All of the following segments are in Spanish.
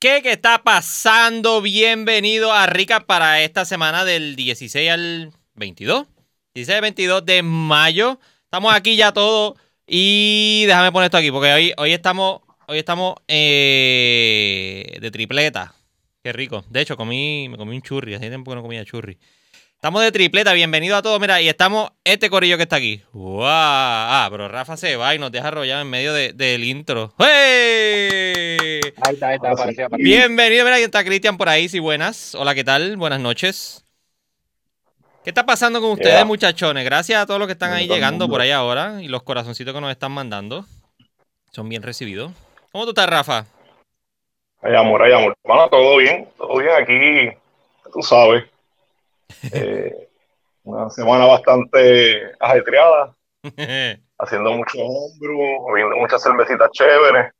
¿Qué, ¿Qué está pasando? Bienvenido a Rica para esta semana del 16 al 22. 16 al 22 de mayo. Estamos aquí ya todos. Y déjame poner esto aquí, porque hoy, hoy estamos, hoy estamos eh, de tripleta. Qué rico. De hecho, comí, me comí un churri. Hace tiempo que no comía churri. Estamos de tripleta, bienvenido a todos. Mira, y estamos este corillo que está aquí. ¡Wow! Ah, pero Rafa se va y nos deja arrollado en medio de- del intro. ¡Hey! Ahí está, ahí está, apareció, apareció. Bienvenido, mira, ahí está Cristian por ahí, sí, buenas. Hola, ¿qué tal? Buenas noches. ¿Qué está pasando con ustedes, Yeah. muchachones? Gracias a todos los que están ahí llegando mundo. por ahí ahora y los corazoncitos que nos están mandando. Son bien recibidos. ¿Cómo tú estás, Rafa? Hay amor, hay amor. Bueno, todo bien, todo bien aquí, tú sabes. Eh, una semana bastante ajetreada, haciendo mucho hombro, bebiendo muchas cervecitas chéveres.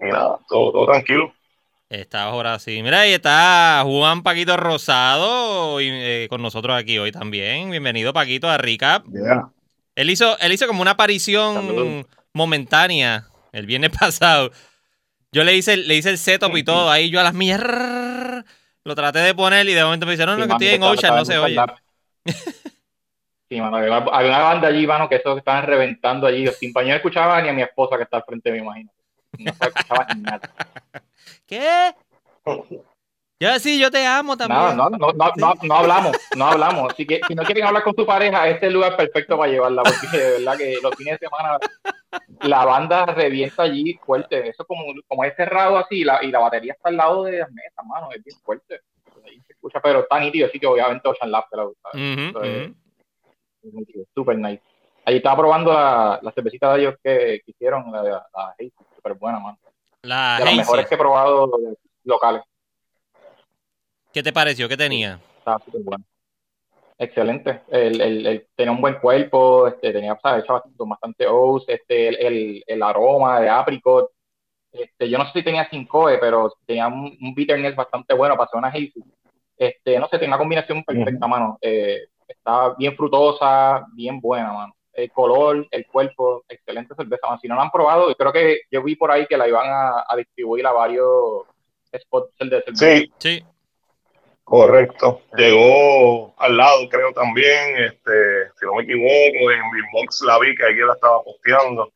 Y nada, todo, todo tranquilo. Está ahora sí. Mira, ahí está Juan Paquito Rosado y, eh, con nosotros aquí hoy también. Bienvenido, Paquito, a Recap. Yeah. Él hizo, él hizo como una aparición momentánea el viernes pasado. Yo le hice, le hice el setup y todo. Ahí yo a las millas lo traté de poner y de momento me dice, no, no, Sí, que estoy en Ocean, no se oye. Sí, mano, había, había una banda allí, mano, que eso que estaban reventando allí. Los compañeros no escuchaban ni a mi esposa que está al frente, me imagino. No se escuchaba nada. ¿Qué? Yo sí, yo te amo también. Nada, no, no, no, no, no hablamos, no hablamos. Así que si no quieren hablar con su pareja, este es el lugar perfecto para llevarla, porque de verdad que los fines de semana la banda revienta allí fuerte. Eso como, como es cerrado así la, y la batería está al lado de las mesas, mano, es bien fuerte. Ahí se escucha, pero está nítido, así que obviamente Ocean Lab te la gusta. Super nice. Allí estaba probando la, la cervecita de ellos que, que hicieron, la, la, la súper buena, mano. La De las mejores que he probado locales. ¿qué te pareció? ¿Qué tenía? Estaba súper bueno. Excelente. El, el, el- tenía un buen cuerpo, este, tenía, ¿sabes? Hecho bastante, bastante oats, este, el, el, el aroma de apricot. Este, yo no sé si tenía 5E, pero tenía un, un bitterness bastante bueno para hacer una hazy. Este, no sé, tenía una combinación perfecta, mano. Eh, estaba bien frutosa, bien buena, mano. El color, el cuerpo, excelente cerveza, mano. Si no la han probado, creo que yo vi por ahí que la iban a, a distribuir a varios spots de cerveza. Sí, Sí. Correcto. Llegó al lado, creo también, este, si no me equivoco, en Beatbox la vi que alguien la estaba posteando.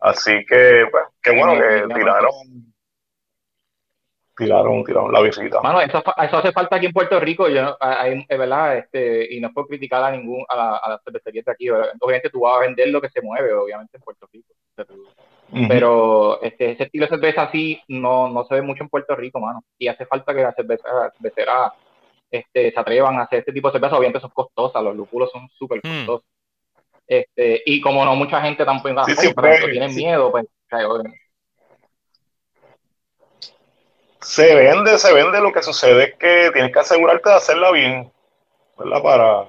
Así que, pues, qué bueno que tiraron, tiraron, tiraron la visita. Mano, eso, eso hace falta aquí en Puerto Rico, yo, no- hay- es verdad, este, y no por criticar a ningún, a, la, a las cervecerías de aquí, ¿verdad? obviamente tú vas a vender lo que se mueve, obviamente en Puerto Rico, pero este, ese estilo de cerveza así no, no se ve mucho en Puerto Rico, mano, y hace falta que las cerveceras este, se atrevan a hacer este tipo de cerveza, obviamente son costosas, los lúpulos son súper Mm. costosos, este, y como no mucha gente tampoco la Sí, o tienen sí. miedo, pues, o sea, obviamente, se vende, se vende. Lo que sucede es que tienes que asegurarte de hacerla bien, ¿verdad? Para,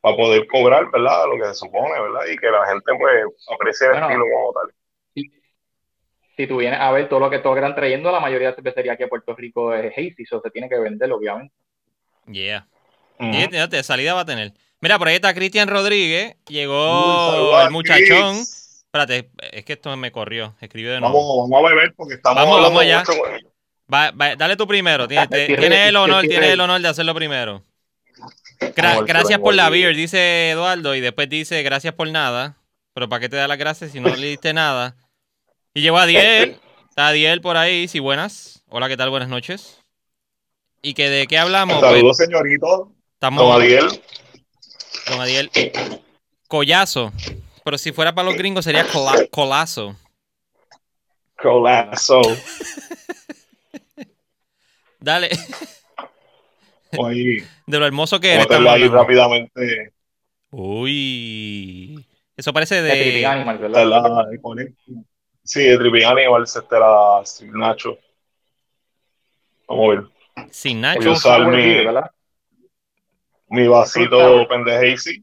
para poder cobrar, ¿verdad? Lo que se supone, ¿verdad? Y que la gente, pues, aprecie el Bueno. estilo como tal. si tú vienes a ver todo lo que todos están trayendo, la mayoría de cervecerías aquí en Puerto Rico es hazy, eso se tiene que vender, obviamente. Yeah. Ujú. Y de- de salida va a tener. Mira, por ahí está Cristian Rodríguez. Llegó a el muchachón. Chris. Espérate, es que esto me corrió. Escribió de nuevo. Vamos, vamos a beber porque estamos Vamos, hablando vamos allá. mucho con ellos. Va- va- dale tú primero. Tienes, el honor, tienes el honor de hacerlo primero. Gra- gracias por la beer, dice Eduardo. Y después dice gracias por nada. Pero ¿para qué te da las gracias si no le diste nada? Y llegó Adiel. Está Adiel por ahí. Sí, buenas. Hola, ¿qué tal? Buenas noches. ¿Y que de qué hablamos? Pues, Saludos, señorito. estamos, Don Adiel. Don Adiel. Collazo. Pero si fuera para los gringos sería cola- colazo. Colazo. Dale. Oye, De lo hermoso que eres. ahí rápidamente. Uy. Eso parece De Tripping de. Animal, Esta ¿verdad? la de. Sí, de Tripping Animals, este era Steve Nacho. Vamos a ver. Sin Nacho. Voy a usar mi-. Mi vasito pendejacy.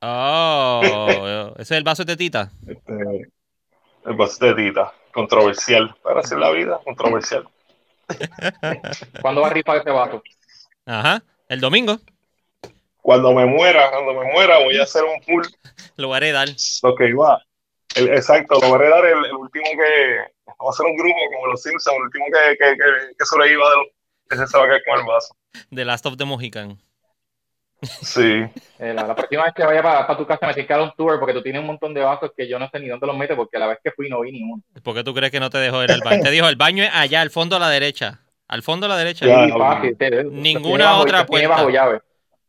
Oh. Ese es el vaso de tetita. Este, el vasito de tita. Controversial. Para hacer la vida, controversial. ¿Cuándo va a rifar ese vaso? Ajá. El domingo. Cuando me muera, cuando me muera, voy a hacer un full Lo a heredar. lo que iba. El- exacto, lo a dar el, el último que Vamos a hacer un grupo como los Simpsons, el último que, que, que, que sobreviva de los. Ese se va a quedar con el vaso. The Last of the Mohican. Sí. Eh, la, la próxima vez que vaya para tu casa me tienes que dar un tour porque tú tienes un montón de vasos que yo no sé ni dónde los metes porque la vez que fui no vi ni uno. ¿Por qué tú crees que no te dejó ir al baño? Te dijo, el baño es allá, al fondo a la derecha. Al fondo a la derecha. Sí, no, te- Ninguna bajo- otra puerta. bajo llave.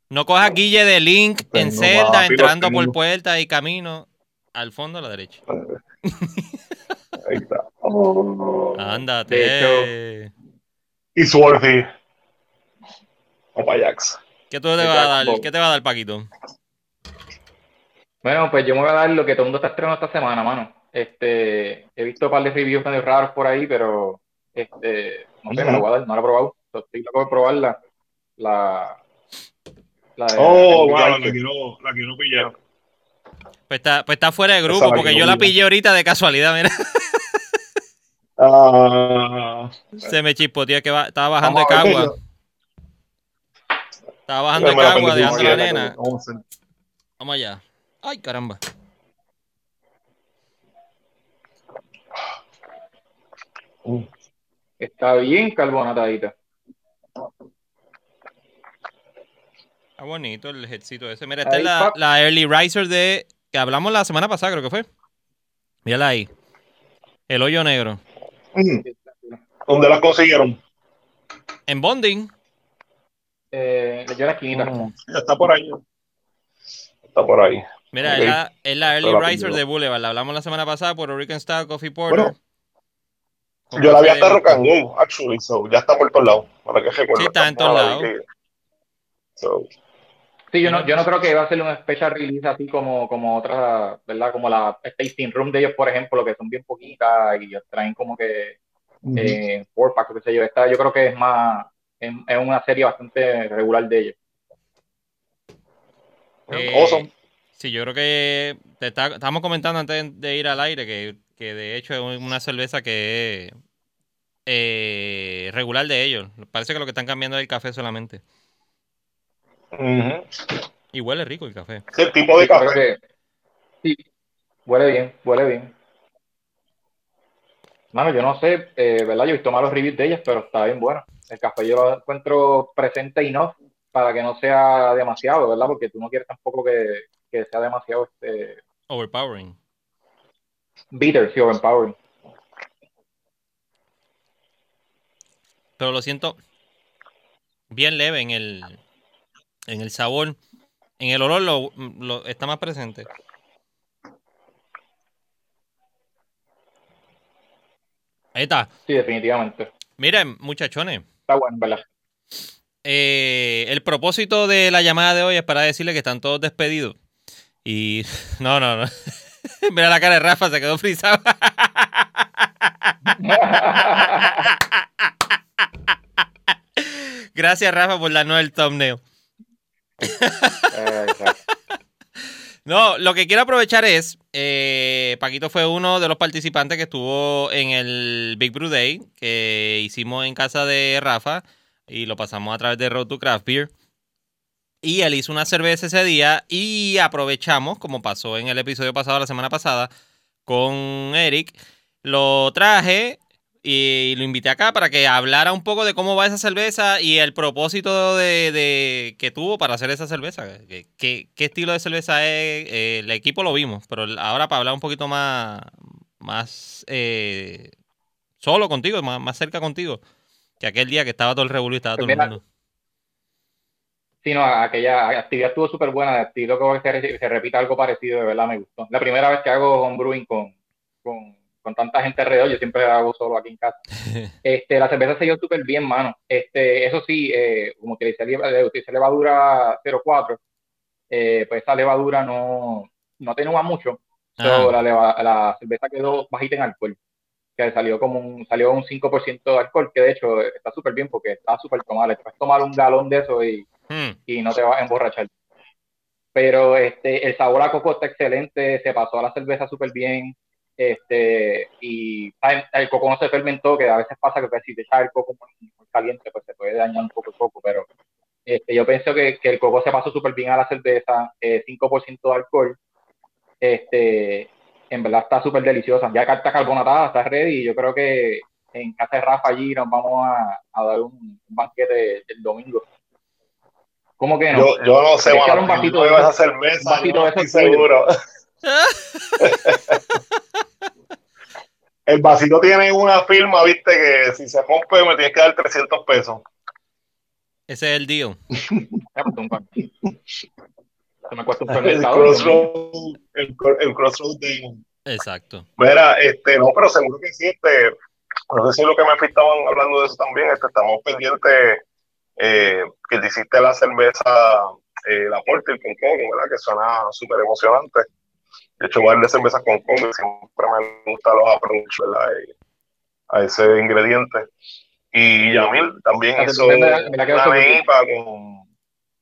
No cojas guille de Link en Tengo celda, papi, lo entrando por puerta y camino. Al fondo a la derecha. Ahí está. Oh. Ándate. De Y Swarthy. O Payax. ¿Qué tú te vas a dar? ¿Qué te va a dar, Paquito? Bueno, pues yo me voy a dar lo que todo el mundo está estrenando esta semana, mano. Este, he visto un par de reviews medio raros por ahí, pero este, no sé, me lo voy a dar, no lo he probado. Estoy loco de probar la, la, la de- Oh, la wow, la quiero, la quiero pillar. Pues está, pues está fuera de grupo, porque que yo la pillé ahorita de casualidad, mira. Ah, Se me chispoteó que va- estaba bajando de cagua. Estaba bajando la cagua, aprendí dejando la nena. vamos allá. Ay, caramba. Mm. Está bien carbonatadita. Está bonito el headcito ese. Mira, esta Ahí, es la, la Early Riser de. que hablamos la semana pasada, creo que fue. Mírala ahí. El hoyo negro. Mm. ¿Dónde las consiguieron? En Bonding. Eh, yo la esquinita. Mm, está por ahí. Está por ahí. Mira, es, la, es la Early la Riser de Boulevard. La hablamos la semana pasada, Puerto Rican Style Coffee Porter. Bueno, Yo la vi hasta Rock and Go, actually, so ya está por todos lados. Para que. Sí, está en todos lados. So, Sí, yo no, yo no creo que va a ser un special release así como, como otras, ¿verdad? Como la Tasting Room de ellos, por ejemplo, que son bien poquitas y traen como que eh, four pack, qué sé yo. Esta yo creo que es más, es, es una serie bastante regular de ellos. Eh, awesome. Sí, yo creo que te está- estábamos comentando antes de ir al aire que, que de hecho es una cerveza que es eh, regular de ellos. Parece que lo que están cambiando es el café solamente. Ujú. Y huele rico el café. Sí, el tipo de café. que sí, huele bien, huele bien. Mano, yo no sé, eh, ¿verdad? Yo he visto malos reviews de ellas, pero está bien bueno. El café yo lo encuentro presente enough para que no sea demasiado, ¿verdad? Porque tú no quieres tampoco que, que sea demasiado este, Overpowering. bitter, sí, overpowering. Pero lo siento bien leve en el, en el sabor. En el olor lo, lo- está más presente. Ahí está. Sí, definitivamente. Miren, muchachones. Está bueno, ¿verdad? eh, el propósito de la llamada de hoy es para decirle que están todos despedidos. Y no, no, no. Mira la cara de Rafa, se quedó frisado. Gracias, Rafa, por darnos el thumbnail. Eh. No, lo que quiero aprovechar es, eh, Paquito fue uno de los participantes que estuvo en el Big Brew Day que hicimos en casa de Rafa y lo pasamos a través de Road to Craft Beer. Y él hizo una cerveza ese día y aprovechamos, como pasó en el episodio pasado la semana pasada, con Eric. Lo traje y lo invité acá para que hablara un poco de cómo va esa cerveza y el propósito de, de- que tuvo para hacer esa cerveza. ¿Qué, qué- qué estilo de cerveza es? Eh, el equipo lo vimos, pero ahora para hablar un poquito más, más eh, solo contigo, más, más cerca contigo, que aquel día que estaba todo el revuelo y estaba todo el Mira, mundo. Sí, no, aquella actividad estuvo súper buena. Estilo que se, se repita algo parecido, de verdad me gustó. La primera vez que hago homebrewing con, con, con tanta gente alrededor, yo siempre hago solo aquí en casa. Este, la cerveza se dio súper bien, mano. Este, eso sí, eh, como utilicé, utilicé levadura 04, eh, pues esa levadura no, no atenúa mucho. So, la, la cerveza quedó bajita en alcohol. Que salió como un, salió un 5% de alcohol, que de hecho está súper bien porque está súper tomable. Te puedes tomar un galón de eso y Hmm. y no te vas a emborrachar. Pero este, el sabor a coco está excelente, se pasó a la cerveza súper bien, este, y el coco no se fermentó, que a veces pasa que pues, si te echas el coco muy, muy caliente, pues se puede dañar un poco el coco, pero este, yo pienso que, que el coco se pasó súper bien a la cerveza, eh, 5% de alcohol, este, en verdad está súper deliciosa. Ya está carbonatada, está ready. Y yo creo que en casa de Rafa allí nos vamos a, a dar un banquete el domingo. ¿Cómo que no? Yo, yo no sé, mano, un vasito de me vas a eso- hacer mesa, vasito yo no de estoy seguro. El vasito tiene una firma, viste, que si se rompe me tienes que dar 300 pesos. Ese es el deal. Ya, pues, me cuesta un El crossroad, el, cro- el crossroad de... Exacto. Mira, este, no, pero seguro que sí, este, no sé si lo que me estaban hablando de eso también, este, estamos pendientes eh, que te hiciste la cerveza, eh, la Porter con coco, ¿verdad? Que suena súper emocionante. De hecho, varias cervezas con coco, y siempre me gustan los approach, a ese ingrediente. Y Yamil también hizo una súper bien. IPA con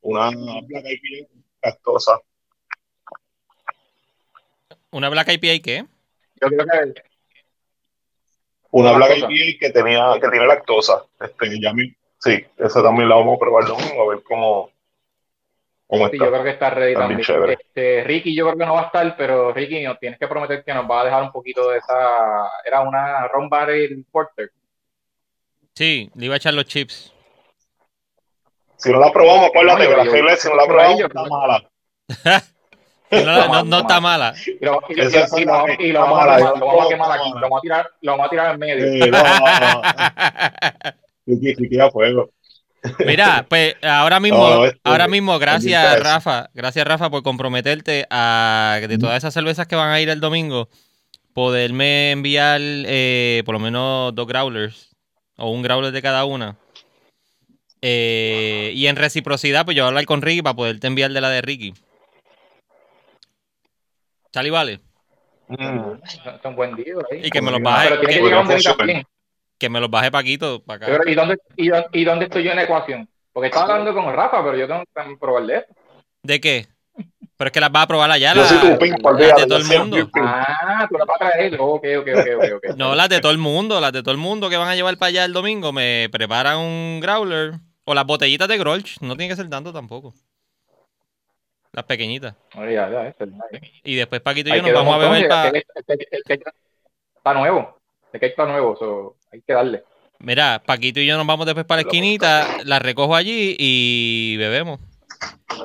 una Black IPA lactosa. ¿Una Black IPA qué? Yo creo que Una Black. IPA que tenía, que tiene lactosa. Este, Yamil. Sí, esa también la vamos a probar el domingo, a ver cómo, cómo sí, está. yo creo que está ready también. Este, Ricky, yo creo que no va a estar, pero Ricky, nos tienes que prometer que nos va a dejar un poquito de esa. Era una Ron Barrel Porter. Sí, le iba a echar los chips. Si no la probamos, acuérdate No, que la regla si no la probamos está mala. No, no- no está mala. Y lo, y, y- Esa es y la lo- que y lo está vamos a quemar, yo lo vamos a no quemar está aquí, lo vamos a tirar, lo vamos a tirar en medio. Sí, no, no, no. Ricky, Ricky a fuego. Mira, pues ahora mismo, este- ahora mismo, gracias. Rafa, gracias Rafa por comprometerte a que de todas esas cervezas que van a ir el domingo, poderme enviar eh, por lo menos dos growlers o un growler de cada una. Eh, y en reciprocidad, pues yo voy a hablar con Ricky para poderte enviar de la de Ricky. Chali, vale. Mm. Es un buen día ahí. Y que me los baje, Pero tiene que que, llegar un también. Que me los baje Paquito para acá. ¿Y dónde, y, dónde, ¿Y dónde estoy yo en la ecuación? Porque estaba hablando con Rafa, pero yo tengo que probar de esto. ¿De qué? Pero es que las va a probar allá. Yo la- soy tu las de todo el mundo. Ah, tú la vas a traer. Ok, ok, ok, ok. ok. No, las de todo el mundo, las de todo el mundo que van a llevar para allá el domingo, me preparan un growler o las botellitas de Grolsch, no tiene que ser tanto tampoco. Las pequeñitas. Oye, ya, ya, Y después Paquito y Ahí yo nos vamos a beber para... Está nuevo. El que está nuevo, so, hay que darle. Mira, Paquito y yo nos vamos después para la esquinita, las recojo allí y bebemos.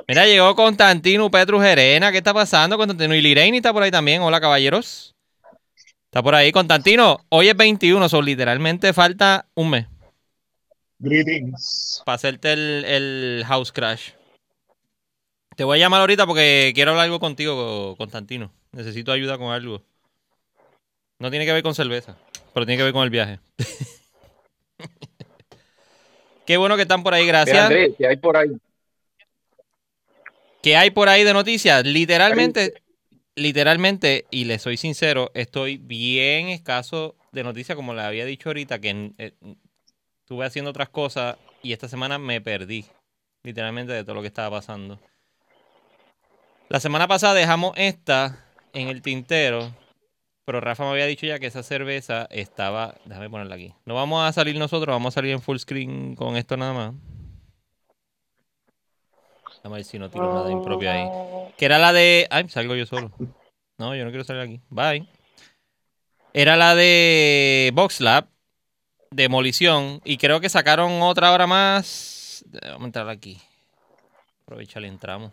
Mira, llegó Constantino Petru Gerena. ¿Qué está pasando, Constantino? Y Lireini está por ahí también. Hola, caballeros. Está por ahí. Constantino, hoy es 21, son literalmente falta un mes Greetings. para hacerte el, el house crash. Te voy a llamar ahorita porque quiero hablar algo contigo, Constantino. Necesito ayuda con algo. No tiene que ver con cerveza, pero tiene que ver con el viaje. Qué bueno que están por ahí, Mira, gracias. Andrés, ¿qué hay por ahí? ¿Qué hay por ahí de noticias? Literalmente, literalmente, y le soy sincero, estoy bien escaso de noticias, como le había dicho ahorita, que eh, estuve haciendo otras cosas y esta semana me perdí, literalmente, de todo lo que estaba pasando. La semana pasada dejamos esta en el tintero, pero Rafa me había dicho ya que esa cerveza estaba. Déjame ponerla aquí. No vamos a salir nosotros, vamos a salir en full screen con esto nada más. A ver si no tiro nada impropio ahí. Que era la de. Ay, salgo yo solo. No, yo no quiero salir aquí. Bye. Era la de VoxLab. Demolición. Y creo que sacaron otra hora más. Vamos a entrar aquí. Aprovechar y entramos.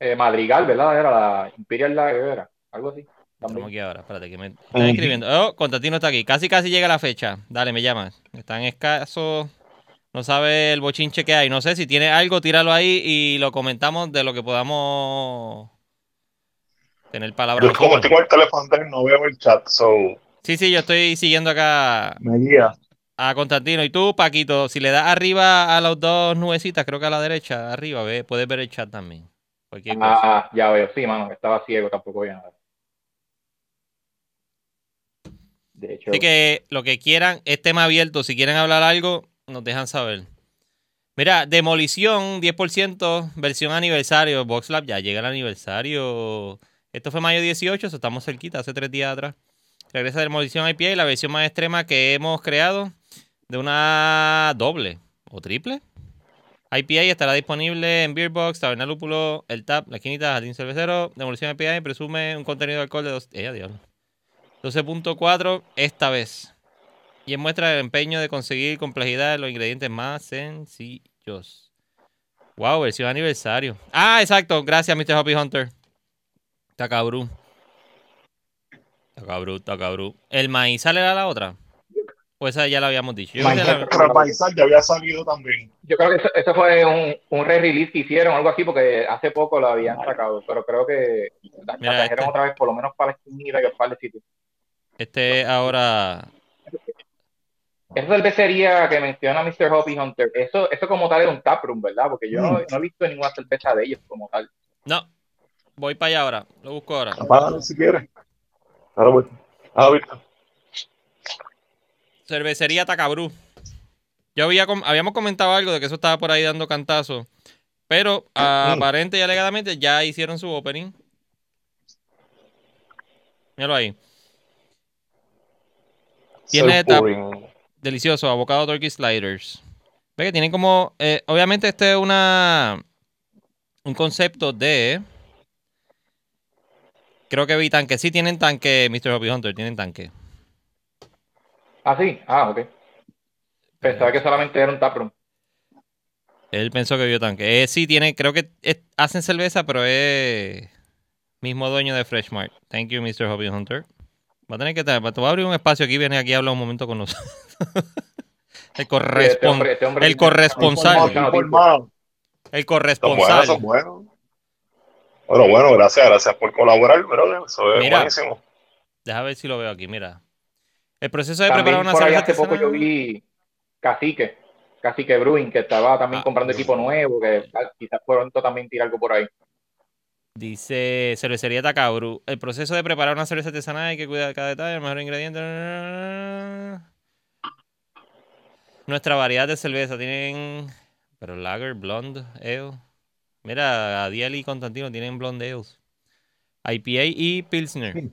Eh, Madrigal, ¿verdad? Era la Imperial Lager, era. Algo así. Estamos aquí ahora. Espérate que me están escribiendo. Oh, Constantino está aquí. Casi, casi llega la fecha. Dale, me llamas. Están escasos. No sabe el bochinche que hay. No sé si tiene algo, tíralo ahí y lo comentamos de lo que podamos tener palabras. Yo como con el teléfono no veo el chat, so Sí, sí, yo estoy siguiendo acá me guía. a Constantino. Y tú, Paquito, si le das arriba a las dos nubecitas, creo que a la derecha, arriba, ve, puedes ver el chat también. Cualquier cosa. Ah, ya veo. Sí, mano, estaba ciego, tampoco veía nada. De Así que lo que quieran, es tema abierto. Si quieren hablar algo, nos dejan saber. Mira, Demolición, 10%, versión aniversario. VoxLab ya llega el aniversario. Esto fue mayo 18, eso estamos cerquita, hace tres días atrás. Regresa Demolición IPA, la versión más extrema que hemos creado de una doble o triple IPA estará disponible en Beerbox, Taberna Lúpulo, El Tap, La Esquinita, Jardín Cervecero. Demolición IPA presume un contenido de alcohol de dos, eh, diablo. 12.4 esta vez. Y muestra el empeño de conseguir complejidad de los ingredientes más sencillos. Wow, versión aniversario. Ah, exacto. Gracias, Mr. Hoppy Hunter. Está cabrón. Está cabrón, está cabrón. ¿El maíz sale a la otra? Pues esa ya la habíamos dicho. Yo, que la- el maizal ya había salido también. Yo creo que eso, eso fue un, un re-release que hicieron, algo así, porque hace poco lo habían sacado, pero creo que la, trajeron este. otra vez, por lo menos para la esquinita y un par de este ahora. Esa cervecería que menciona Mr. Hoppy Hunter, eso, eso como tal es un taproom, ¿verdad? Porque yo no, Mm. no he visto ninguna cerveza de ellos como tal. No. Voy para allá ahora. Lo busco ahora. Apágalo si quieres. Ahora voy. Ah, ahorita. Cervecería Tacabrú. Yo había, com- habíamos comentado algo de que eso estaba por ahí dando cantazo. Pero aparente y alegadamente ya hicieron su opening. Míralo ahí. Tiene pouring. Delicioso. Avocado Turkey Sliders. Ve que tienen como. eh, obviamente, este es una. Un concepto de. Creo que vi tanque. Sí, tienen tanque, Mr. Hobby Hunter. Tienen tanque. Ah, sí, ah, ok. Pensaba que solamente era un taproom. Él pensó que vio tanque. Eh, sí, tiene, creo que es- hacen cerveza, pero es mismo dueño de Freshmart. Thank you, Mr. Hobby Hunter. Va a tener que te va a abrir un espacio aquí, viene aquí a hablar un momento con nosotros. el Este correspon- hombre- este hombre- el corresponsal. Informado, informado. el Son buenos, corresponsal. son buenos. Bueno, bueno, gracias, gracias por colaborar, brother. Eso es Mira. buenísimo. Deja ver si lo veo aquí, mira. El proceso de También preparar una por cerveza hace poco yo vi Cacique, Cacique Brewing, que estaba también Ah. comprando equipo nuevo, que quizás pronto también tira algo por ahí. Dice cervecería Takabru. El proceso de preparar una cerveza artesanal hay que cuidar cada detalle, el mejor ingrediente. Nuestra variedad de cerveza tienen. Pero Lager, Blonde, Ale. Mira, Adiel y Constantino tienen Blonde Ales. IPA y Pilsner.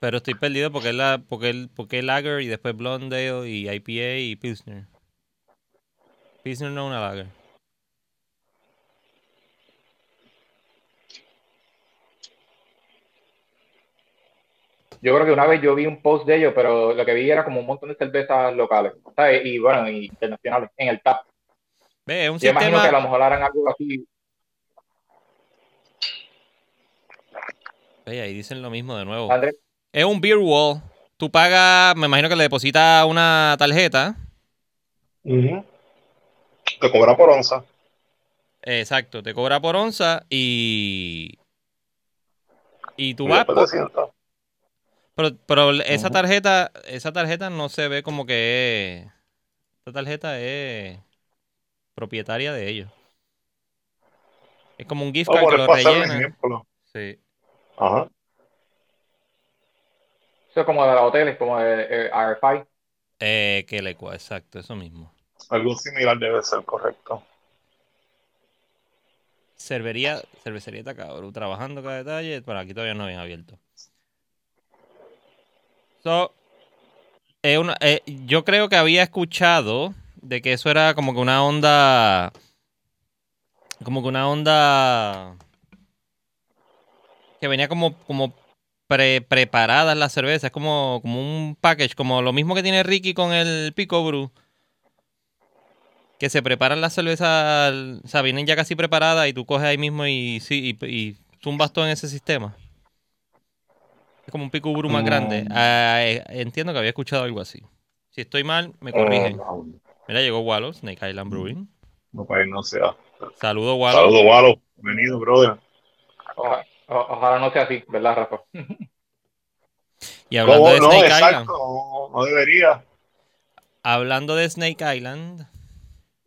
Pero estoy perdido porque la, el, Lager y después Blonde Ale y IPA y Pilsner. Pilsner no es una Lager. Yo creo que una vez yo vi un post de ellos, pero lo que vi era como un montón de cervezas locales, ¿sabes? Y bueno, y internacionales, en el tap. Ve, es un Yo imagino que a lo mejor harán algo así. Ve, ahí dicen lo mismo de nuevo. Es un beer wall. Tú pagas, me imagino que le depositas una tarjeta. Te cobra por onza. Exacto, te cobra por onza y. Y tú Y vas. por- sientas. Pero pero esa tarjeta, esa tarjeta no se ve como que es. Esta tarjeta es propietaria de ellos. Es como un gift Oh, card que lo rellena. Sí. Ajá. eso es como de los hoteles, como de eh, RFI. Eh, que le cua- exacto, eso mismo. Algo similar debe ser correcto. Cervería, cervecería Takabru, trabajando cada detalle, pero aquí todavía no habían abierto. So, es una- eh, yo creo que había escuchado de que eso era como que una onda, como que una onda que venía como, como pre, preparadas las cervezas, como, como un package, como lo mismo que tiene Ricky con el Pico Brew. Que se preparan las cervezas, o sea, vienen ya casi preparadas y tú coges ahí mismo y, sí, y, y zumbas todo en ese sistema. Es como un Pico más Mm. grande. Ah, eh, entiendo que había escuchado algo así. Si estoy mal, me corrigen. Oh, Mira, llegó Wallow, Snake Island Brewing. no, pues no sea. Saludos, Wallow. Saludos, Walo. Bienvenido, brother. Ojalá no sea así, ¿verdad, Rafa? Y hablando ¿Cómo? de No, Snake exacto. Island. No, no debería. Hablando de Snake Island.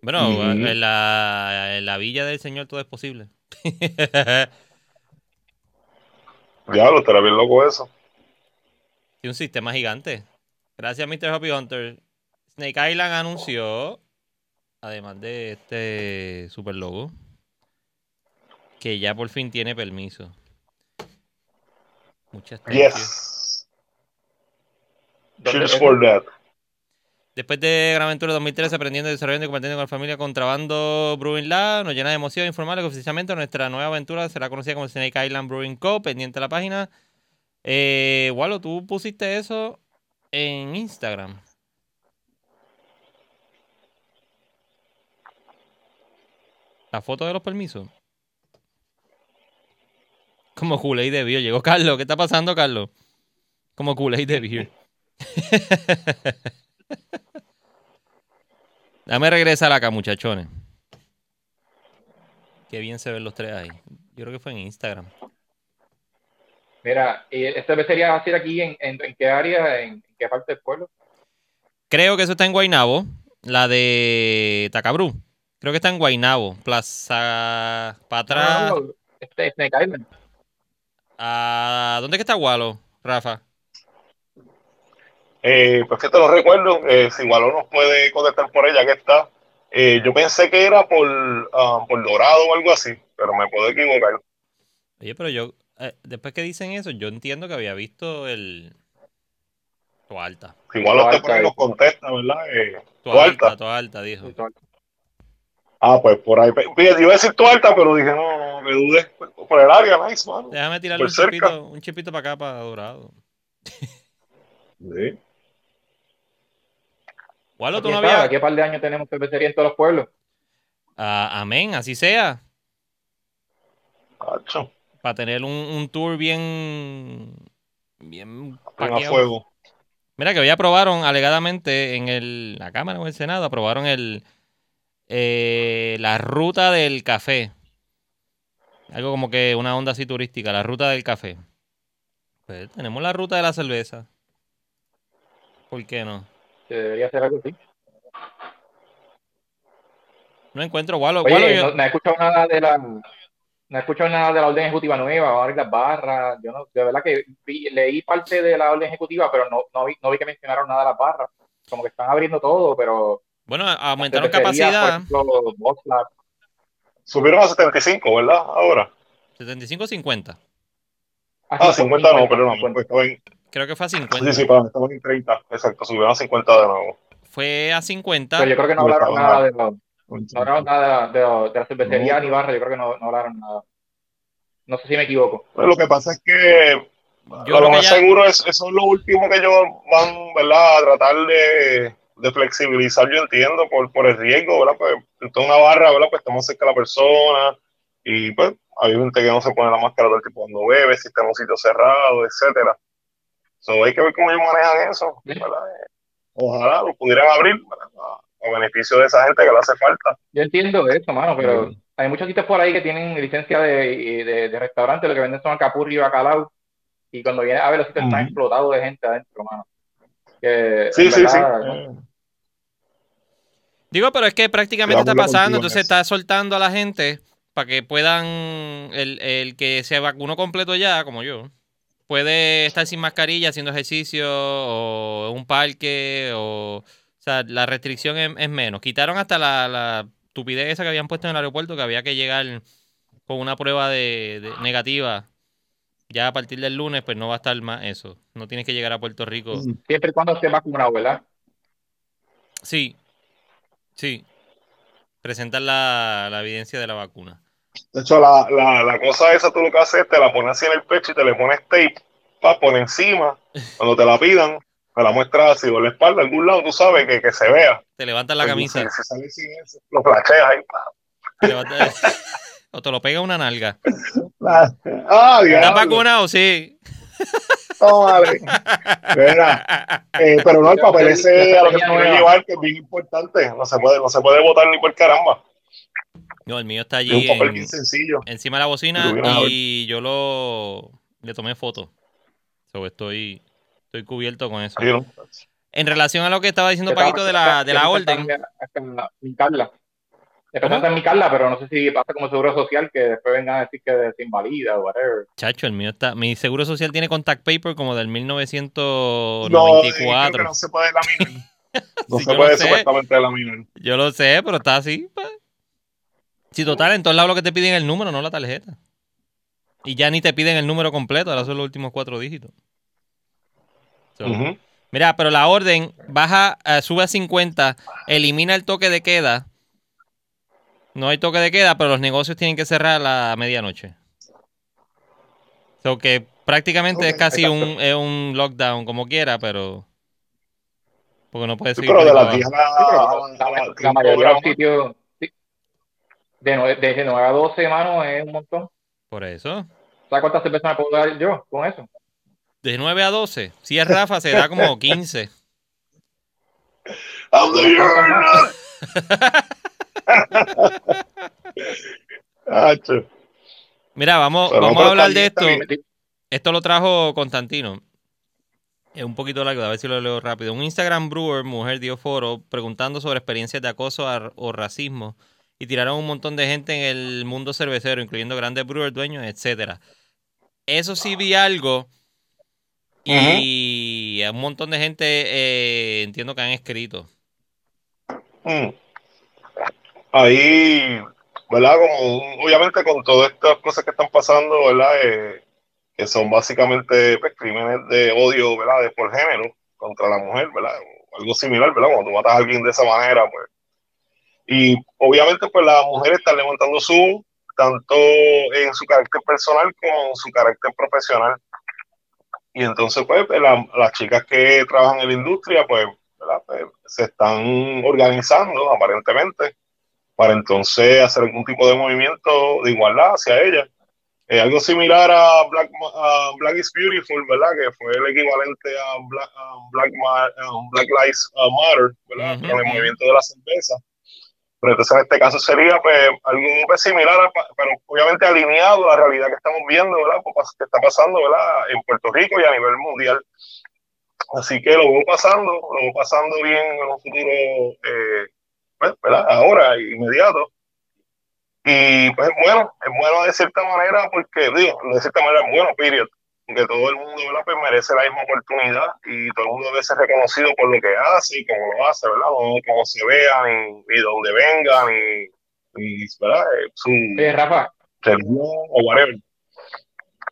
Bueno, Ujú. en, la, en la villa del Señor todo es posible. Diablo, estará bien loco eso. Tiene un sistema gigante. Gracias, Mr. Happy Hunter. Snake Island anunció, además de este super logo, que ya por fin tiene permiso. Muchas gracias. Yes. ¿Dónde Cheers for that. Después de Gran Aventura 2013, aprendiendo, desarrollando y compartiendo con la familia Contrabando Brewing Lab, nos llena de emoción informarle que oficialmente nuestra nueva aventura será conocida como Snake Island Brewing Co. Pendiente de la página. Eh, Walo, tú pusiste eso en Instagram. La foto de los permisos. Como Kool-Aid de Beer. Llegó Carlos. ¿Qué está pasando, Carlos? Como Kool-Aid de Beer. Dame regresar acá, muchachones. Qué bien se ven los tres ahí. Yo creo que fue en Instagram. Mira, ¿y esta vez sería hacer aquí en, en, en qué área, en, en, qué parte del pueblo? Creo que eso está en Guainabo, la de Tacabrú. Creo que está en Guainabo, Plaza para atrás. No, no, este es Snake Island. Ah, ¿Dónde que está Walo, Rafa? Eh, pues que te lo recuerdo, eh, si Walo nos puede contestar por ella que está. Eh, yo pensé que era por, uh, por Dorado o algo así, pero me puedo equivocar. Oye, pero yo, eh, después que dicen eso, yo entiendo que había visto el. Tu alta. Si Walo te pone nos contesta, ¿verdad? Eh, tu, alta, tu alta, dijo. Ah, pues por ahí. Fíjate, iba a decir tu alta, pero dije, no, no, me dudé. Por el área, nice, mano. Déjame tirarle un chipito, un chipito para acá, para Dorado. Sí. Walo, tú Aquí no habías. ¿Qué par de años tenemos cervecería en todos los pueblos? Ah, amén, así sea. Cacho. Para tener un, un tour bien. Bien A fuego. Mira que hoy aprobaron alegadamente en el, la Cámara o el Senado, aprobaron el eh, la ruta del café. Algo como que una onda así turística, la ruta del café. Pues tenemos la ruta de la cerveza. ¿Por qué no? Se debería hacer algo así. No encuentro Walo. Oye, Walo, yo- no, no he escuchado nada de la no he escuchado nada de la orden ejecutiva nueva, va a abrir las barras, yo no, de verdad que vi- leí parte de la orden ejecutiva, pero no, no vi, no vi que mencionaron nada de las barras, como que están abriendo todo, pero bueno, aumentaron capacidad. por ejemplo, Subieron a 75, ¿verdad? Ahora. 75-50. Ah, 50 no, perdón. En, Creo que fue a 50. sí, sí, perdón, estaban en 30. Exacto, subieron a 50 de nuevo. Fue a 50. Pero yo creo que no hablaron nada de, no hablaron nada de, la- de, la- de la cervecería No. ni barra, yo creo que no, no hablaron nada. No sé si me equivoco. Pues lo que pasa es que Yo lo que más ya- seguro es, eso es lo último que ellos van, ¿verdad? A tratar de, de flexibilizar, yo entiendo, por, por el riesgo, ¿verdad? Pues en una barra, ¿verdad? Pues estamos cerca de la persona y pues hay gente que no se pone la máscara todo el tiempo cuando bebe, si está en un sitio cerrado, etcétera. So, hay que ver cómo ellos manejan eso, ¿verdad? Ojalá lo pudieran abrir a, a beneficio de esa gente que le hace falta. Yo entiendo eso, mano, pero Mm. hay muchos sitios por ahí que tienen licencia de, de, de restaurante, lo que venden son alcapurri y bacalao, y cuando vienes a ver los sitios están Ujú. explotados de gente adentro, mano. Que, Sí, sí, sí. Eh, Digo, pero es que prácticamente está pasando, en entonces está soltando a la gente para que puedan, el, el que se vacunó completo ya, como yo, puede estar sin mascarilla haciendo ejercicio o en un parque, o, o sea, la restricción es, es menos. Quitaron hasta la, la estupidez esa que habían puesto en el aeropuerto, que había que llegar con una prueba de, de negativa. Ya a partir del lunes, pues no va a estar más eso. No tienes que llegar a Puerto Rico. Siempre y cuando estés vacunado, ¿verdad? Sí, sí. Presentar la, la evidencia de la vacuna. De hecho, la, la, la cosa esa tú lo que haces es te la pones así en el pecho y te le pones tape pa, por encima. Cuando te la pidan, me la muestras así o la espalda, en algún lado, tú sabes que, que se vea. Te levantas la Pues, camisa. Si, si sale sin eso, lo flasheas ahí. pa. te levantas- o te lo pega una nalga. Ah, ¿Estás vacunado? Sí. Tómale. Mira, eh, pero no, el papel ese a lo que te quiero llevar, que es bien importante. No se puede, no se puede votar ni por caramba. No, el mío está Es un allí papel en- bien sencillo. encima de la bocina y yo lo le tomé foto. So, estoy, estoy cubierto con eso. ¿no? En relación a lo que estaba diciendo Estaba- Paquito de la, de la orden, Mi Carla. Representa mi Carla, pero no sé si pasa como seguro social que después vengan a decir que se invalida o whatever. chacho, el mío está. Mi seguro social tiene contact paper como del No, creo 1994. que no se puede laminar. No Sí, se puede supuestamente laminar. Yo lo sé, pero está así. pues. Sí, total, en todos lados lo que te piden es el número, no la tarjeta. Y ya ni te piden el número completo, ahora son los últimos cuatro dígitos. So. Mira, pero la orden baja, eh, sube a 50, elimina el toque de queda. No hay toque de queda, pero los negocios tienen que cerrar a la medianoche. So que prácticamente es casi un, es un lockdown, como quiera, pero. Porque no puede Sí, seguir. pero por de ahí las para 10 abajo. a Sí, la- la, las la 5 mayoría de los sitios, de, 9 a 12, mano, es un montón. Por eso. ¿Sabes cuántas cervezas me puedo dar yo con eso? De 9 a 12. Si es Rafa, se da como 15. I'm the urinal. Hacho. Mira, vamos, Pero no, vamos a hablar de esto. Esto lo trajo Constantino. Es un poquito largo, a ver si lo leo rápido. Un Instagram brewer, mujer, dio foro preguntando sobre experiencias de acoso o racismo y tiraron un montón de gente en el mundo cervecero, incluyendo grandes brewers, dueños, etcétera. Eso sí vi algo y un montón de gente eh, entiendo que han escrito. Mm. Ahí, ¿verdad? Como obviamente con todas estas cosas que están pasando, ¿verdad? Eh, que son básicamente pues, crímenes de odio, ¿verdad? De por género contra la mujer, ¿verdad? Algo similar, ¿verdad? Cuando tú matas a alguien de esa manera, pues. Y obviamente, pues las mujeres están levantando su, tanto en su carácter personal como en su carácter profesional. Y entonces, pues, la- las chicas que trabajan en la industria, pues. Pues, se están organizando aparentemente para entonces hacer algún tipo de movimiento de igualdad hacia ella. Eh, algo similar a Black, a Black is Beautiful, ¿verdad? Que fue el equivalente a Black, a Black, Black Lives Matter, ¿verdad? Ujú, Con el movimiento de la cerveza. Pero entonces en este caso sería pues, algo pues, similar, a- pero obviamente alineado a la realidad que estamos viendo, ¿verdad? Pues, que está pasando, ¿verdad? En Puerto Rico y a nivel mundial. Así que lo veo pasando, lo veo pasando bien en un futuro, eh, pues, ¿verdad? Ahora, inmediato. Y pues es bueno, es bueno de cierta manera porque, digo, de cierta manera es bueno, period. Porque todo el mundo, ¿verdad? Pues merece la misma oportunidad y todo el mundo debe ser reconocido por lo que hace y cómo lo hace, ¿verdad? No cómo se vea, ni, ni dónde venga, ni, ni ¿verdad? Eh, Su Oye, Rafa, o whatever.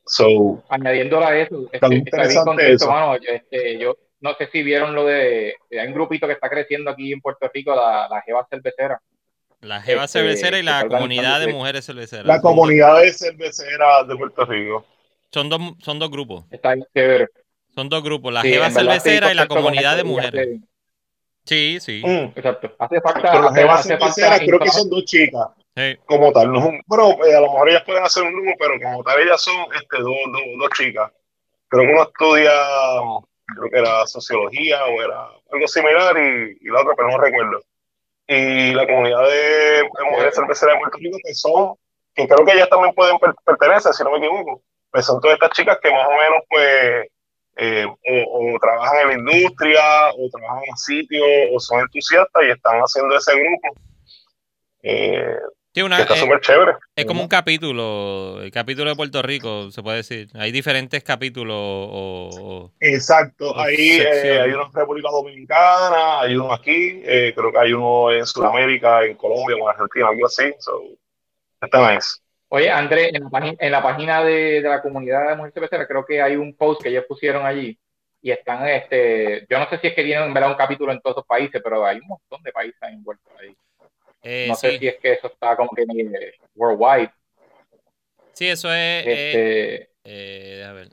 So, añadiéndole a eso, Está este, está bien contento, eso. mano. Yo, este, yo no sé si vieron lo de, hay un grupito que está creciendo aquí en Puerto Rico, la, la Jeva Cervecera. La Jeva Este, cervecera y la comunidad de mujeres cerveceras. la comunidad de cerveceras de Puerto Rico. Son dos, son dos grupos. Está bien chévere. Son dos grupos. La Sí, Jeva cervecera y la comunidad de mujeres. Sí, sí. Mm. Exacto. Hace falta, Pero las hace, jevas hace falta cerveceras creo que son dos chicas. Sí. como tal. No es un, bueno, eh, a lo mejor ellas pueden hacer un grupo, pero como tal ellas son este, dos, dos, dos chicas. Creo que uno estudia, creo que era sociología o era algo similar y, y la otra, pero no recuerdo. Y la comunidad de, de mujeres cerveceras de Puerto Rico, que son, que creo que ellas también pueden per- pertenecer, si no me equivoco, pues son todas estas chicas que más o menos, pues, eh, o, o trabajan en la industria, o trabajan en sitios, o son entusiastas y están haciendo ese grupo. Eh, Sí, una, que está eh, súper chévere. es como un capítulo, el capítulo de Puerto Rico, se puede decir. Hay diferentes capítulos o... o- Exacto, ahí eh, hay uno en República Dominicana, hay uno aquí, eh, creo que hay uno en Sudamérica, en Colombia o en Argentina, algo así. So, está nice. Oye, André, en la, página- en la página de, de la comunidad de mujeres cerveceras, creo que hay un post que ellos pusieron allí y están, este, yo no sé si es que tienen en verdad un capítulo en todos los países, pero hay un montón de países envueltos ahí. eh, No sé si es que eso está como que eh, worldwide. Sí, eso es... eh, Este, eh, déjame ver.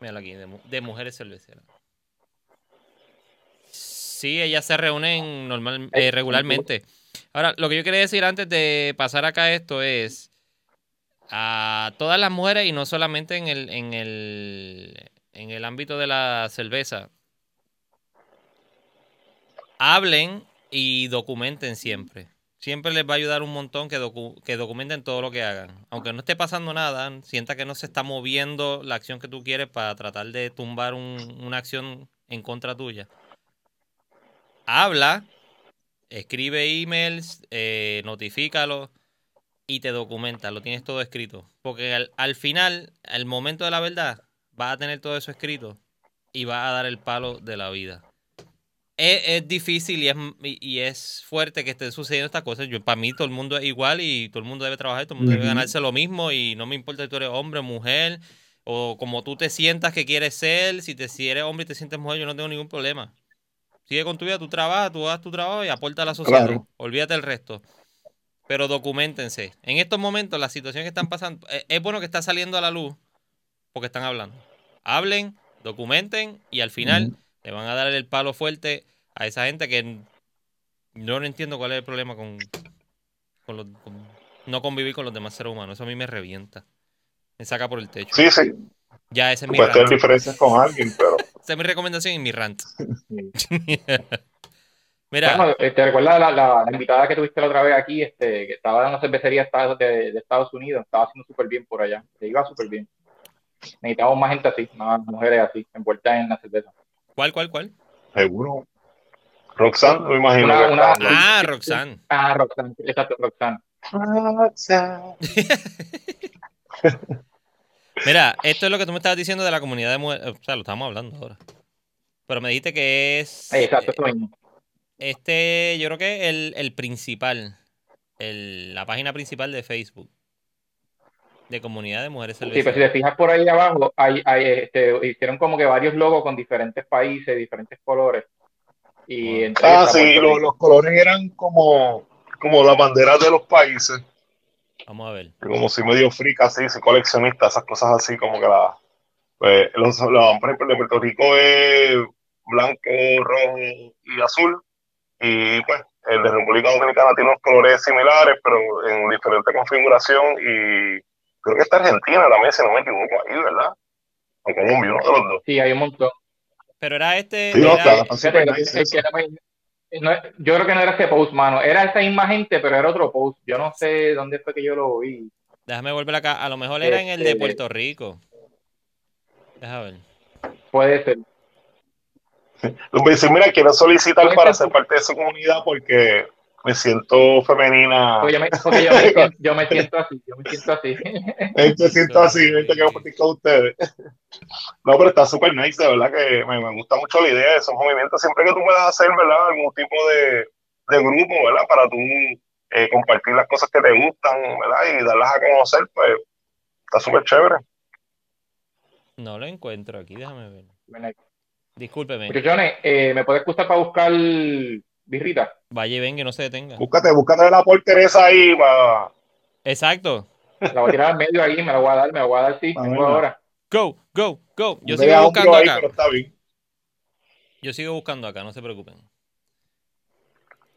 Míralo aquí, de, mu- de mujeres cerveceras. Sí, ellas se reúnen normal, eh, Eh, regularmente. Ahora, lo que yo quería decir antes de pasar acá esto es a todas las mujeres y no solamente en el, en el, en el ámbito de la cerveza. Hablen y documenten siempre. Siempre les va a ayudar un montón que, docu- que documenten todo lo que hagan. Aunque no esté pasando nada, sienta que no se está moviendo la acción que tú quieres para tratar de tumbar un- una acción en contra tuya. Habla, escribe emails, eh, notifícalo y te documenta, lo tienes todo escrito. Porque al, al final, al momento de la verdad, vas a tener todo eso escrito y vas a dar el palo de la vida. Es, es difícil y es, y es fuerte que estén sucediendo estas cosas. Yo, para mí todo el mundo es igual y todo el mundo debe trabajar, todo el mundo debe ganarse lo mismo y no me importa si tú eres hombre, mujer, o como tú te sientas que quieres ser, si, te, si eres hombre y te sientes mujer, yo no tengo ningún problema. Sigue con tu vida, tú trabajas, tú hagas tu trabajo y aporta a la sociedad. Claro. Olvídate el resto. Pero documentense. En estos momentos, la situación que están pasando, eh, es bueno que está saliendo a la luz porque están hablando. Hablen, documenten y al final le van a dar el palo fuerte a esa gente que yo no entiendo cuál es el problema con, con los- con no convivir con los demás seres humanos. Eso a mí me revienta. Me saca por el techo. Sí, sí. Ya, ese es mi puedes tener diferencias con alguien, pero Esa es mi recomendación y mi rant. Sí. Mira, Bueno, ¿te recuerdas la, la- la invitada que tuviste la otra vez aquí, este, que estaba en una cervecería de Estados, de, de Estados Unidos? Estaba haciendo súper bien por allá. Le iba súper bien. Necesitamos más gente así, más mujeres así, envueltas en la cerveza. ¿cuál, cuál, cuál? seguro. Roxanne, me imagino Una- que. Ah, Roxanne. Ah, Roxanne, exacto, Roxanne. Mira, esto es lo que tú me estabas diciendo de la comunidad de mujeres. O sea, lo estamos hablando ahora. Pero me dijiste que es. Exacto, eh. Este, yo creo que el, el principal. El, la página principal de Facebook. De comunidad de mujeres Sí, pero si cerveceras. te fijas por ahí abajo, hay, hay, este, hicieron como que varios logos con diferentes países, diferentes colores. Y Ah, está sí, Puerto lo- Rico. los colores eran como, como las banderas de los países. Vamos a ver. Como si medio frica, así, si coleccionista, esas cosas así, como que la. Pues, los, los, por ejemplo, el de Puerto Rico es blanco, rojo y azul. Y pues, el de República Dominicana tiene unos colores similares, pero en diferente configuración. Y creo que está Argentina también, si no me equivoco, ahí, ¿verdad? O Colombia, uno de los dos. Sí, hay un montón. Pero era este. Sí, no, era- claro. El- el que era no, yo creo que no era ese post, mano. Era esa misma gente, pero era otro post. Yo no sé dónde fue que yo lo vi. Déjame volver acá. A lo mejor era en el de Este- Puerto Rico. Déjame ver. Puede ser. Me dicen, mira, quiero solicitar para ser parte de su comunidad porque me siento femenina. Porque yo me, porque yo me siento, yo me siento así. Yo me siento así. Me siento así, vente que compartir con ustedes. No, pero está súper nice, de verdad que me, me gusta mucho la idea de esos movimientos. Siempre que tú puedas hacer, ¿verdad? Algún tipo de, de grupo, ¿verdad? Para tú eh, compartir las cosas que te gustan, ¿verdad? Y darlas a conocer, pues está súper chévere. No lo encuentro aquí. Déjame ver. Discúlpeme. Muchachones, eh, ¿me puedes excusar para buscar birrita? Vaya y ven que no se detenga. Búscate, búscate la porteresa ahí para. Exacto. La voy a tirar al medio ahí, me la voy a dar, me la voy a dar, sí, A tengo ahora. Go, go, go. Yo sigo buscando ahí, acá. pero está bien. Yo sigo buscando acá, no se preocupen.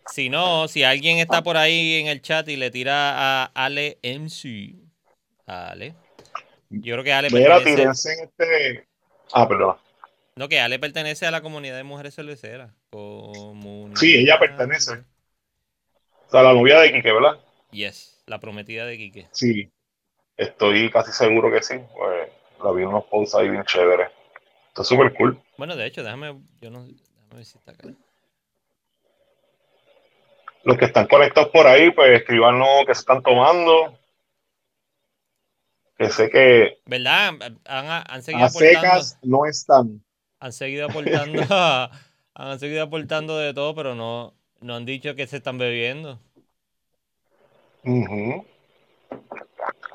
Si no, si alguien está por ahí en el chat y le tira a Ale MC. Ale. Yo creo que Ale Mira, pertenece. en este. Ah, perdón. No, que Ale pertenece a la comunidad de mujeres cerveceras. Comunidad- Sí, ella pertenece. O sea, la novia de Quique, ¿verdad? Yes, la prometida de Quique. Sí. Estoy casi seguro que sí. Pues la vi en unos posts ahí bien chéveres. Está súper cool. Bueno, de hecho, déjame, yo no, déjame ver si está acá. Los que están conectados por ahí, pues escribanos que se están tomando. Que sé que ¿Verdad? Han, han seguido a aportando. secas no están. Han seguido aportando. Han seguido aportando de todo, pero no, no han dicho que se están bebiendo.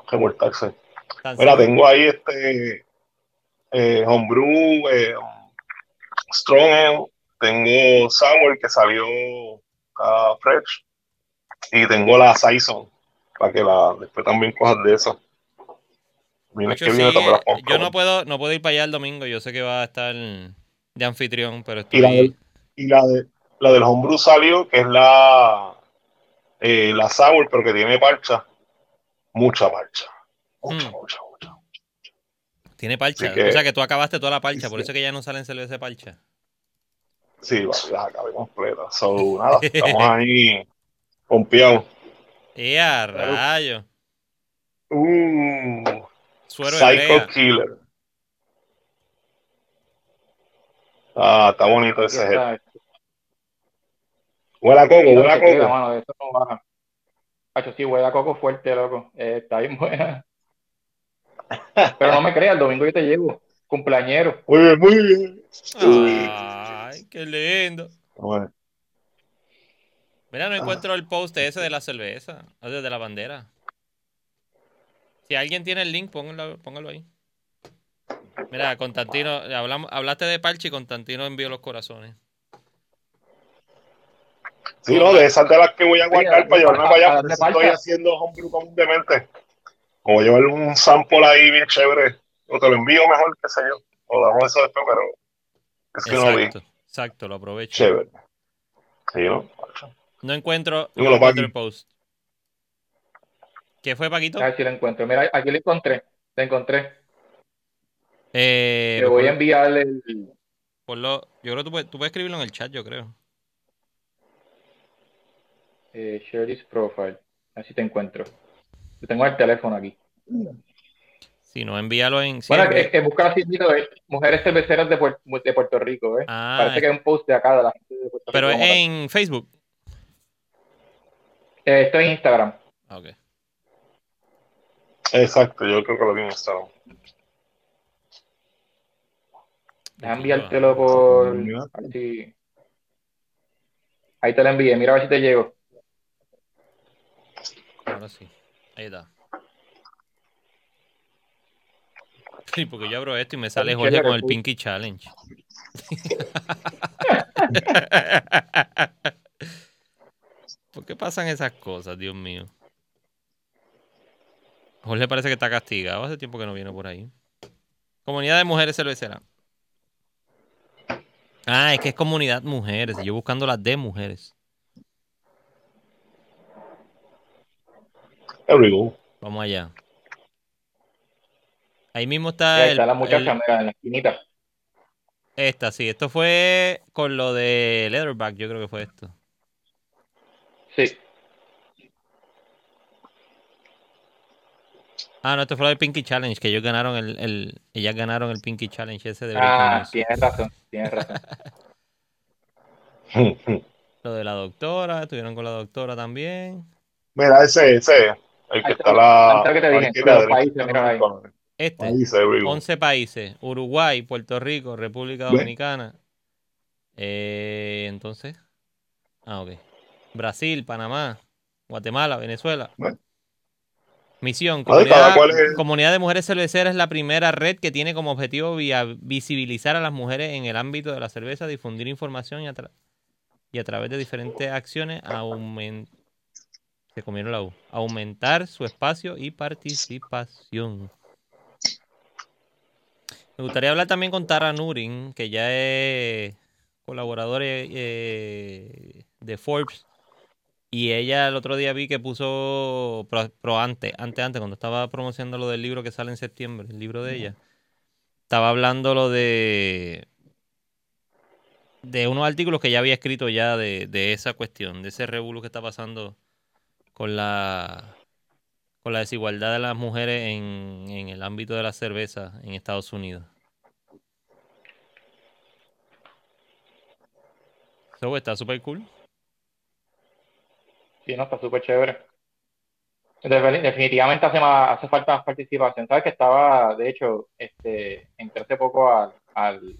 Revoltarse. Tan Mira, tengo ahí este eh, Homebrew, eh, Strong Ale, tengo Sour que salió ah, fresh y tengo la Saison para que la después también cojas de eso. Viene Macho, que viene sí, las yo no puedo, no puedo ir para allá el domingo. Yo sé que va a estar de anfitrión, pero Y la, estoy. del, y la, de, la del Homebrew salió, que es la, eh, la Sour, pero que tiene parcha. Mucha parcha. Mucha, Hmm. mucha, mucha. Tiene parcha. Que- o sea que tú acabaste toda la parcha, Sí, por eso que ya no salen cerveza de parcha. Sí, la, acabé completa. So, nada, estamos ahí pompeados. ¡Eh, a rayo! Uh, Suero Psycho. Killer. Ah, está bonito ese está. Huele a coco, huele a coco. mano, de eso no baja. Hacho, sí, huele a coco fuerte, loco. Eh, está bien buena. Pero no me creas, el domingo yo te llevo. Cumpleañero. Muy bien, muy bien. ¡Ay, qué lindo! Bueno, Mira, Ah. no encuentro el post ese de la cerveza, o de la bandera. Si alguien tiene el link, póngalo, póngalo ahí. Mira, Constantino, hablamos, hablaste de Parche y Constantino envió los corazones. Sí, no, de esas de las que voy a guardar para llevarme para allá, estoy haciendo homebrew comúnmente. Como llevar un sample ahí bien chévere, o te lo envío mejor, qué sé yo, o damos eso después, pero es que exacto, no vi. Exacto, lo aprovecho. Chévere. Sí, ¿no? No encuentro, no encuentro el post. ¿Qué fue, Paquito? A ver si lo encuentro. Mira, aquí lo encontré. Lo encontré. Eh, Te voy a enviar el. Por lo, yo creo que tú puedes, tú puedes escribirlo en el chat, yo creo. Eh, share this profile. Así te encuentro. Yo tengo el teléfono aquí. Si no, envíalo en. Bueno, es que buscar así, de mujeres cerveceras de, de Puerto Rico, ¿eh? Ah, Parece que hay un post de acá de la gente de Puerto Pero Rico. Pero en Facebook. Eh, estoy en Instagram. Ok. Exacto, yo creo que lo vi en Instagram. Déjame enviártelo por. Así. Ahí te lo envié, mira a ver si te llego. Ahora sí. Ahí está. Sí, porque yo abro esto y me sale Jorge con el Pinky Challenge. ¿Por qué pasan esas cosas, Dios mío? Jorge parece que está castigado. Hace tiempo que no viene por ahí. Comunidad de mujeres cerveceras. Ah, es que es comunidad mujeres. Y yo buscando las de mujeres. Vamos allá. Ahí mismo está. Ahí está la muchacha en la esquinita. Esta, sí. Esto fue con lo de Leatherback, yo creo que fue esto. Sí. Ah, no, esto fue lo del Pinky Challenge, que ellos ganaron el, el ellas ganaron el Pinky Challenge ese de Ah, tienes razón, tienes razón. lo de la doctora, estuvieron con la doctora también. Mira, ese, ese. El que está la. Este, 11 países. Uruguay, Puerto Rico, República Dominicana. Eh, entonces. Ah, ok. Brasil, Panamá, Guatemala, Venezuela. Misión, comunidad, de Mujeres Cerveceras es la primera red que tiene como objetivo visibilizar a las mujeres en el ámbito de la cerveza, difundir información y a, y a través de diferentes acciones aumentar se comieron la U. Aumentar su espacio y participación. Me gustaría hablar también con Tara Nurin, que ya es colaboradora eh, de Forbes. Y ella el otro día vi que puso, pro, antes, antes, antes, cuando estaba promocionando lo del libro que sale en septiembre, el libro de ella, estaba hablando lo de de unos artículos que ya había escrito ya de, de esa cuestión, de ese revuelo que está pasando con la con la desigualdad de las mujeres en, en el ámbito de la cerveza en Estados Unidos. Eso está súper cool. Sí, no, está súper chévere. Definitivamente hace, más, hace falta más participación. Sabes que estaba, de hecho, este, entré hace poco al, al,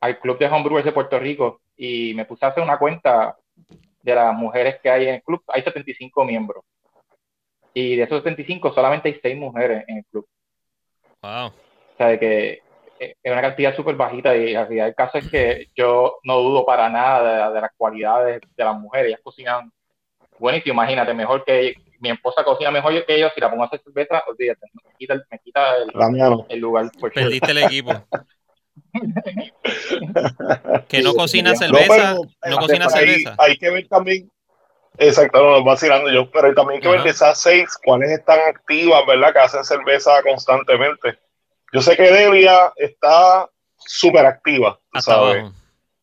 al Club de Homebrewers de Puerto Rico y me puse a hacer una cuenta de las mujeres que hay en el club, hay 75 miembros. Y de esos 75 solamente hay 6 mujeres en el club. Wow. O sea, de que es una cantidad súper bajita y la realidad del caso es que yo no dudo para nada de, las cualidades de las mujeres. Ellas cocinan buenísimo, imagínate, mejor que mi esposa cocina mejor que ellos, si la pongo a hacer cerveza, olvídate, me quita, me quita el, el, lugar. Perdiste el equipo. que no cocina cerveza, no, cocina cerveza. Hay, que ver también, exacto, no, vacilando yo, pero también hay que ver de esas seis, cuáles están activas, ¿verdad? Que hacen cerveza constantemente. Yo sé que Delia está súper activa, Abajo.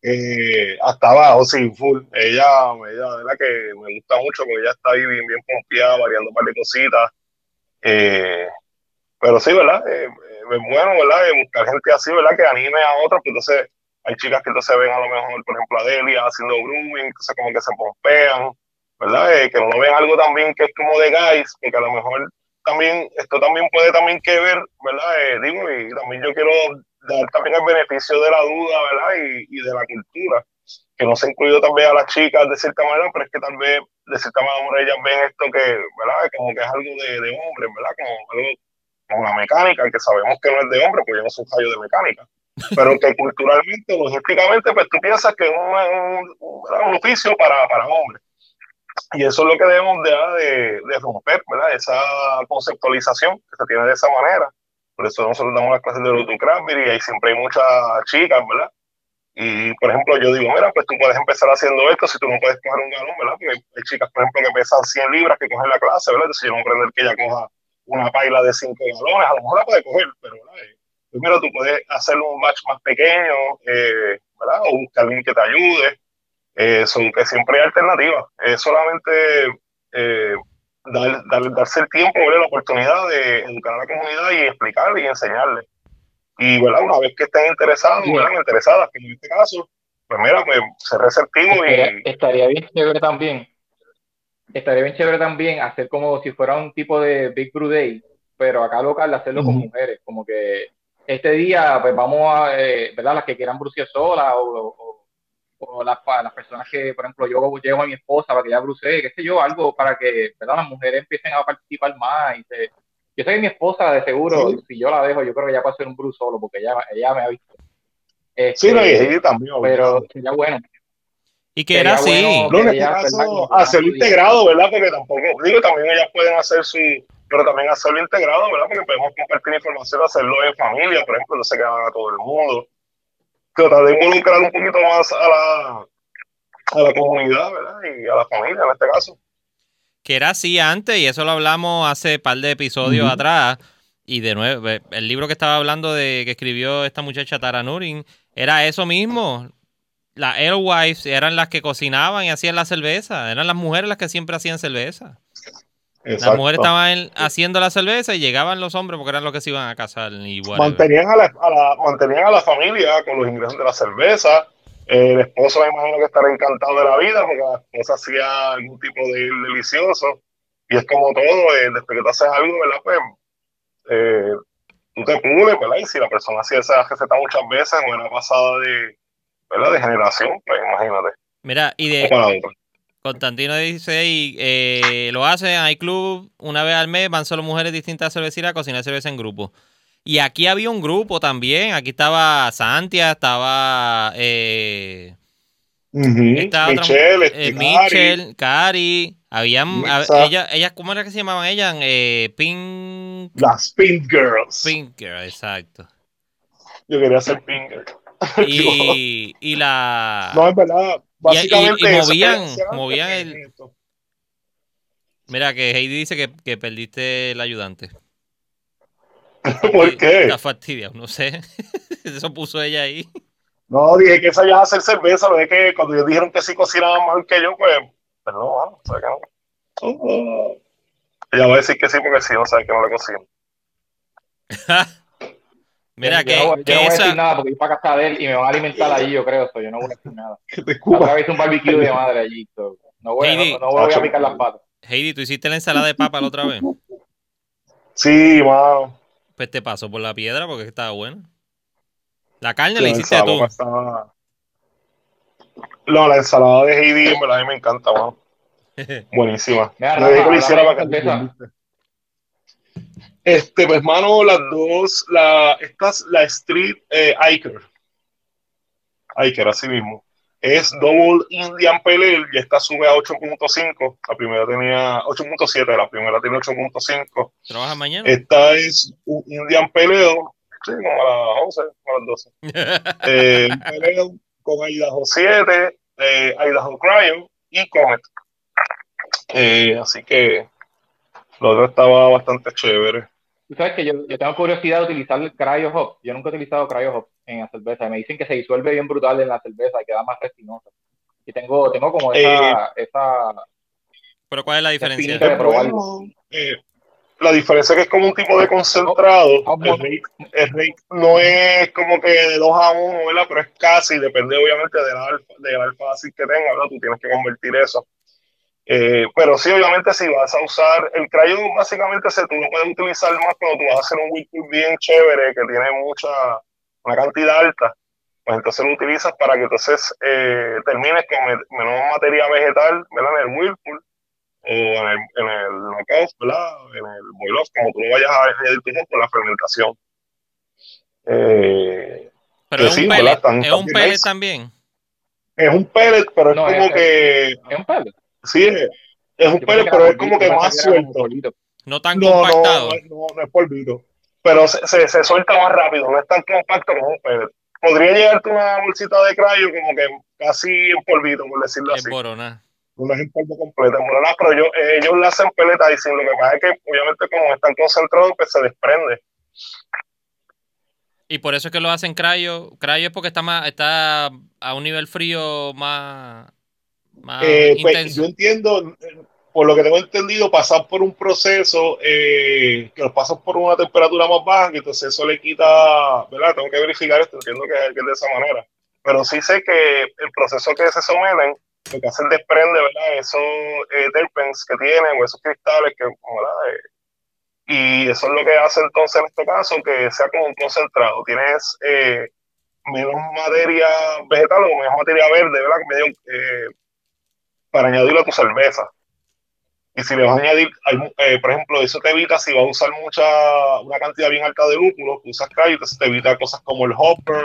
Eh, hasta abajo, sí, full. Ella, ella, verdad que me gusta mucho porque ella está ahí bien, bien confiada, variando un par de cositas. Eh, pero sí, ¿verdad? Eh, es bueno, ¿verdad? buscar gente así, ¿verdad? Que anime a otros, que entonces hay chicas que entonces ven a lo mejor, por ejemplo, a Delia haciendo grooming, entonces como que se pompean, ¿verdad? Eh, que no lo ven algo también que es como de guys, que a lo mejor también, esto también puede también que ver, ¿verdad? Eh, digo, y también yo quiero dar también el beneficio de la duda, ¿verdad? Y, de la cultura, que no se ha incluido también a las chicas de cierta manera, pero es que tal vez de cierta manera ellas ven esto que, ¿verdad? Como que es algo de, de hombre, ¿verdad? Como algo con la mecánica, que sabemos que no es de hombre, porque yo no soy un fallo de mecánica, pero que culturalmente, logísticamente, pues tú piensas que es un, un, oficio para, para hombres. Y eso es lo que debemos de, de, de, romper, ¿verdad? Esa conceptualización que se tiene de esa manera. Por eso nosotros damos las clases de Lutu Cranberry y ahí siempre hay muchas chicas, ¿verdad? Y, por ejemplo, yo digo, mira, pues tú puedes empezar haciendo esto si tú no puedes coger un galón, ¿verdad? Porque hay chicas, por ejemplo, que pesan 100 libras que cogen la clase, ¿verdad? Entonces yo no aprender que ella coja una paila de 5 galones, a lo mejor la puede coger, pero ¿verdad? Eh, primero tú puedes hacer un match más pequeño, eh, ¿verdad? O buscar alguien que te ayude. Eh, son que siempre hay alternativas. Es solamente eh, dar, dar, darse el tiempo, ¿verdad? la oportunidad de educar a la comunidad y explicarle y enseñarle. Y ¿verdad? una vez que estén interesados, ¿verdad? interesadas, que en este caso, pues mira, pues ser receptivo y... Estaría bien chévere también. Estaría bien chévere también hacer como si fuera un tipo de Big Brew Day, pero acá local hacerlo con mujeres, como que este día pues vamos a, eh, ¿verdad? Las que quieran brucear sola o, o, o las, las, personas que, por ejemplo, yo llevo a mi esposa para que ella brucee, qué sé yo, algo para que, ¿verdad? Las mujeres empiecen a participar más y se, yo sé que mi esposa, de seguro, si yo la dejo, yo creo que ya puede ser un Bruce solo, porque ella, ella me ha visto. sí, no, y ella también. Pero sería bueno. Y que era así. este hacerlo integrado, ¿verdad? Porque tampoco, digo, también ellas pueden hacer su, pero también hacerlo integrado, ¿verdad? Porque podemos compartir información, hacerlo en familia, por ejemplo, no se quedan a todo el mundo. Tratar de involucrar un poquito más a la, a la comunidad, ¿verdad? Y a la familia en este caso que era así antes, y eso lo hablamos hace par de episodios atrás. Y de nuevo, el libro que estaba hablando de que escribió esta muchacha Tara Nurin, era eso mismo. Las Airwives eran las que cocinaban y hacían la cerveza. Eran las mujeres las que siempre hacían cerveza. Las mujeres estaban haciendo la cerveza y llegaban los hombres porque eran los que se iban a casar. mantenían, a la, a la, mantenían a la familia con los ingresos de la cerveza el esposo me imagino que estará encantado de la vida porque la esposa hacía algún tipo de delicioso. Y es como todo, eh, después que tú haces algo, ¿verdad? Pues eh, tú te pules, ¿verdad? Y si la persona hacía esa receta muchas veces o era pasada de, ¿verdad? de generación, pues imagínate. Mira, y de... Constantino dice ahí, eh, lo hacen, hay club, una vez al mes van solo mujeres distintas a cervecería a cocinar cerveza en grupo. Y aquí había un grupo también. Aquí estaba Santia, estaba. Eh, Michelle, eh, Michelle, Cari. Habían. Ellas, ellas, ¿cómo era que se llamaban ellas? Eh, Pink. Las Pink Girls. Pink Girls, exacto. Yo quería ser Pink Girl. y, y la. No, es verdad. Básicamente. Y, y, movían, movían el. Mira, que Heidi dice que, que perdiste el ayudante. ¿Por qué? La fastidia, no sé. Eso puso ella ahí. No, dije que esa ya hacer cerveza, lo de que cuando ellos dijeron que sí cocinaban mejor que yo, pues, pero no, o sea que no. ella va a decir que sí porque sí, no sabe que no le cocino. Mira, que, yo no, que yo no esa... voy a decir nada porque ir para casa de él y me van a alimentar allí, yo creo. So, yo no voy a decir nada. Otra vez un barbecue de madre allí. So. No, voy, Heidi, no, no voy a picar las patas. Heidi, ¿tú hiciste la ensalada de papa la otra vez? Sí, wow. Pues te pasó por la piedra porque estaba bueno. La carne la hiciste tú. Estaba... No, la ensalada de Heidi a mí me encanta, man. Buenísima. Mira, no, dije que hiciera para que Este, pues, mano, las dos, la, estas, la Street eh, Iker. Iker, así mismo. Es Double Indian Pale y esta sube a 8.5. La primera tenía 8.7, la primera tiene 8.5. ¿Trabaja mañana? Esta es un Indian Pale sí, como a las 11, a las 12. eh, Pale con Idaho 7, eh, Idaho Cryo y Comet. Eh, así que lo otro estaba bastante chévere. Tú sabes que yo, yo tengo curiosidad de utilizar el Cryo Hop. Yo nunca he utilizado Cryo Hop en la cerveza. Me dicen que se disuelve bien brutal en la cerveza y queda más resinosa. Y tengo, tengo como esa, eh, esa. ¿Pero cuál es la diferencia? De eh, la diferencia es que es como un tipo de concentrado. Oh, el, rate, el rate no es como que de 2 a 1, ¿verdad? Pero es casi, depende obviamente del alfa, del alfa que tenga, ¿verdad? Tú tienes que convertir eso. Eh, pero sí, obviamente, si vas a usar el cryo, básicamente se, tú lo puedes utilizar más cuando tú vas a hacer un whirlpool bien chévere, que tiene mucha, una cantidad alta, pues entonces lo utilizas para que entonces eh, termines con menos materia vegetal, ¿verdad? En el whirlpool, o en el, en el knockoff, ¿verdad? En el boil off, como tú lo vayas a añadir tu con la fermentación. Eh, pero es sí, un pellet, es un pellet también. Es un pellet, pero es como es- que, Es un pellet. Sí, es, un que pero es como que más suelto. No tan No, compactado. no, no, no es polvito. Pero se, se, se suelta más rápido, no es tan compacto como un pellet. Podría llegarte una bolsita de crayo como que casi en polvito, por decirlo Es así. borona. No es en polvo completo, en verdad, pero yo, eh, ellos la hacen peleta y sin lo que pasa es que obviamente como están concentrados, pues se desprende. Y por eso es que lo hacen cryo. Cryo es porque está más, está a un nivel frío más, más Eh, pues, yo entiendo, por lo que tengo entendido, pasar por un proceso eh, que los pasas por una temperatura más baja, que entonces eso le quita, ¿verdad? Tengo que verificar esto, entiendo que, que es de esa manera. Pero sí sé que el proceso que se someten, lo que hace es desprende, ¿verdad? Esos eh, terpenes que tienen o esos cristales que, ¿verdad? Eh, y eso es lo que hace entonces en este caso que sea como un concentrado. Tienes eh, menos materia vegetal o menos materia verde, ¿verdad? Medio, eh, para añadirlo a tu cerveza. Y si le vas a añadir, hay- eh, por ejemplo, eso te evita si vas a usar mucha, una cantidad bien alta de lúpulo, que usas entonces te evita cosas como el hopper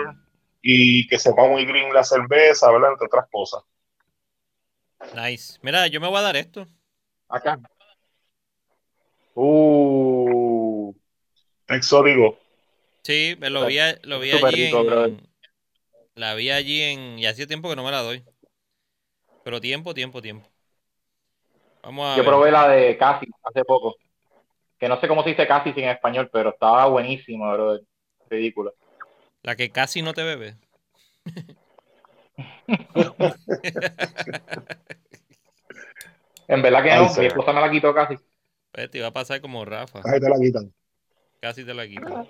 y que sepa muy green la cerveza, ¿verdad? Entre otras cosas. Nice. Mira, yo me voy a dar esto. Acá. Uh. Exótico. Sí, me lo vi, lo vi allí en. La vi allí en. Y hacía tiempo que no me la doy. Pero tiempo, tiempo, tiempo. Vamos a Yo ver. probé la de Casi hace poco. Que no sé cómo se dice Casi en español, pero estaba buenísima, bro. Ridícula. La que casi no te bebe. En verdad que Ay, no, sí. mi esposa me la quitó casi. Pues te iba a pasar como Rafa. Ahí te la quitan. Casi te la quito.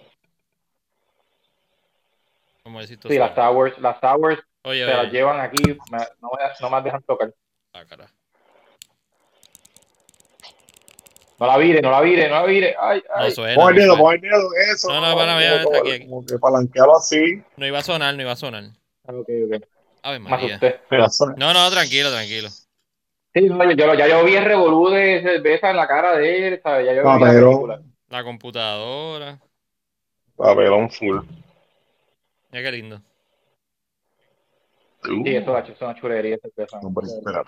Como decir Sí, las Towers, las Towers Oye, se las llevan aquí, me- no, me, no me las dejan tocar. Ah, carajo. No la vire, no la vire, no la vire. Ay, No ay. suena. Pon el no dedo, pon el dedo, eso. No, no, para, ya, está aquí. como que palanquealo así. No iba a sonar, no iba a sonar. Ah, ok, ok. Ave Me María. No, no, tranquilo, tranquilo. Sí, no, yo, yo- ya yo vi el revolú de cerveza en la cara de él, ¿sabes? Ya yo No, vi la película. La computadora. Papelón full. Mira qué lindo. Uh, Sí, eso, es una chulería de cerveza. hombre, espera.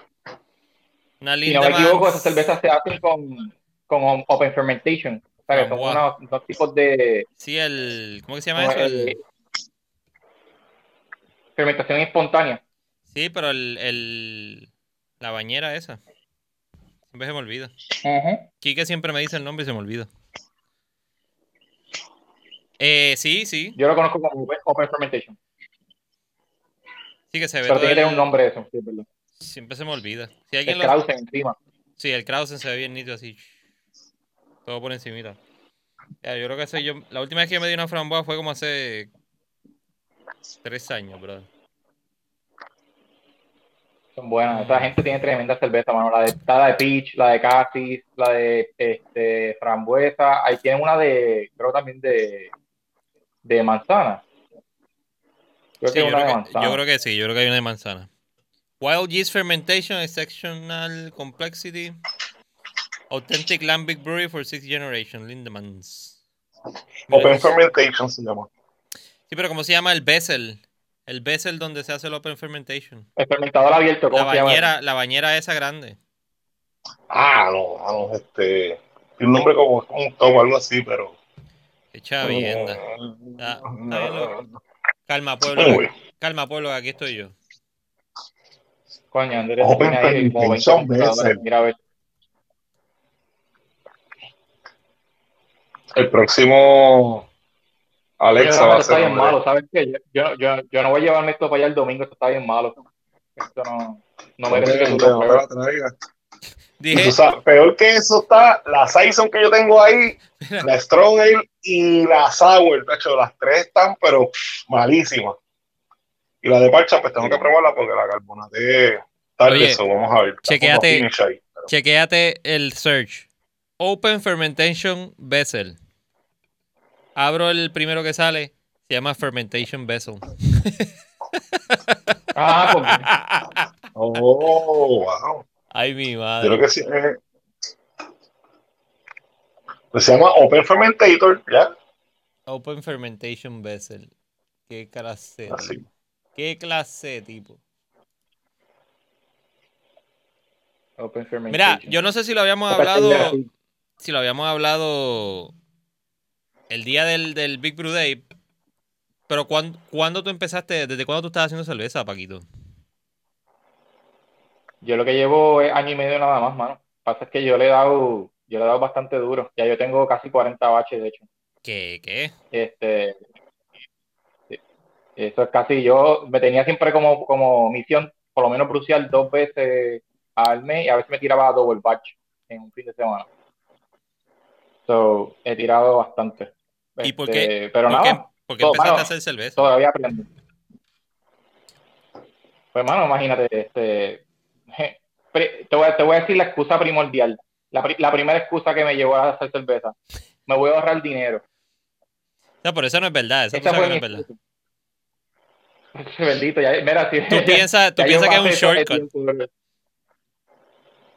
Una Si linda no me equivoco, esas cervezas se hacen con, con open fermentation. O sea, que son Frambuesa. unos, unos tipos de Sí, el. ¿Cómo que se llama eso? el- El- fermentación espontánea. Sí, pero el, el. La bañera esa. Siempre se me olvida. Ujú. Quique siempre me dice el nombre y se me olvida. Eh, sí, sí. Yo lo conozco como open fermentation. Sí que se ve Pero tiene el- un nombre eso, sí, verdad. Siempre se me olvida. Si El alguien lo... Krausen encima. Sí, el Krausen se ve bien nítido así. Todo por encimita. Ya, yo creo que soy yo. La última vez que yo me di una frambuesa fue como hace tres años, brother. Son buenas. Esa gente tiene tremenda cerveza, mano. La de, está la de peach, la de cassis, la de este, frambuesa. Ahí tienen una de, creo también de, de manzana. Creo Sí, que yo, una de creo que, manzana. yo creo que sí, yo creo que hay una de manzana. Wild yeast fermentation, exceptional complexity. Authentic Lambic Brewery for sixth generation, Lindemans. Open fermentation se llama. Sí, pero ¿cómo se llama el Bessel? El Bessel donde se hace el Open Fermentation. El fermentador abierto, ¿cómo La se llama? bañera, la bañera esa grande. Ah, no, ah, no, este. Tiene un nombre como un tomo, algo así, pero. Qué chavienda. Ah, está bien, loco. Calma, pueblo. Calma, pueblo, que aquí estoy yo. Coño, Andrés Open ahí como 20 fermentation computadores. Bessel. Mira, a ver. el próximo Alexa va a esto está ser. bien malo, ¿sabes qué? Yo, yo, yo, no voy a llevarme esto para allá el domingo, esto está bien malo. Esto no, no merece que tú lo pruebes. Dije, peor que eso está la Saison que yo tengo ahí, la Strong Ale y la Sour. De hecho, las tres están, pero malísimas. Y la de parcha, pues tengo que probarla porque la carbonate tarde, eso vamos a ver. Finish ahí, pero- chequéate el search. Open Fermentation Vessel. Abro el primero que sale. Se llama Fermentation Vessel. Ah, porque Oh, wow. Ay, mi Yo madre. creo que sí. eh, Pues se llama Open Fermentator, ¿ya? Open Fermentation Vessel. Qué clase. Así. Qué clase, tipo. Open Mira, fermentation. yo no sé si lo habíamos Open hablado. fermentation. Si lo habíamos hablado el día del, del Big Brew Day. Pero ¿cuándo, ¿cuándo tú empezaste? ¿Desde cuándo tú estás haciendo cerveza, Paquito? Yo lo que llevo es año y medio nada más, mano. Pasa es que yo le he dado, yo le he dado bastante duro. Ya yo tengo casi 40 baches, de hecho. ¿Qué? ¿Qué? Este, eso es casi, yo me tenía siempre como, como misión, por lo menos brucial dos veces al mes y a veces me tiraba double batch en un fin de semana. So, he tirado bastante. ¿Y por Este, qué? Pero ¿Por nada, qué, por qué empezaste mano, a hacer cerveza? todavía aprendo. Pues, mano, imagínate, este, te voy, a- te voy a decir la excusa primordial. La, pri- la primera excusa que me llevó a hacer cerveza. Me voy a ahorrar dinero. No, pero eso no es verdad. Eso no es verdad. Bendito, ya, mira, si, Tú piensas, tú piensas que es un shortcut. tiempo.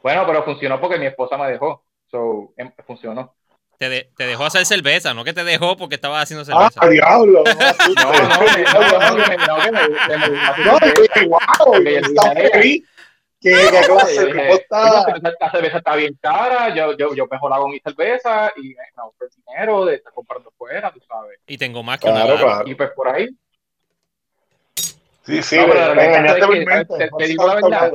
Bueno, pero funcionó porque mi esposa me dejó. So, em- funcionó. Te, de- te dejó hacer cerveza, no que te dejó porque estabas haciendo Ah, cerveza. diablo, no. No, no, me- no, no, que me- no, que me- que me-. Que que clase, Yo dije, está. "Coño, pero La cerveza está bien cara, yo, yo, yo mejor hago mi cerveza y me ahorro el dinero de estar comprando fuera, tú sabes. Y tengo más que una Claro, lata. claro. Y pues por ahí, Sí, sí, No, pero la me verdad engañaste es que, te- te digo la verdad.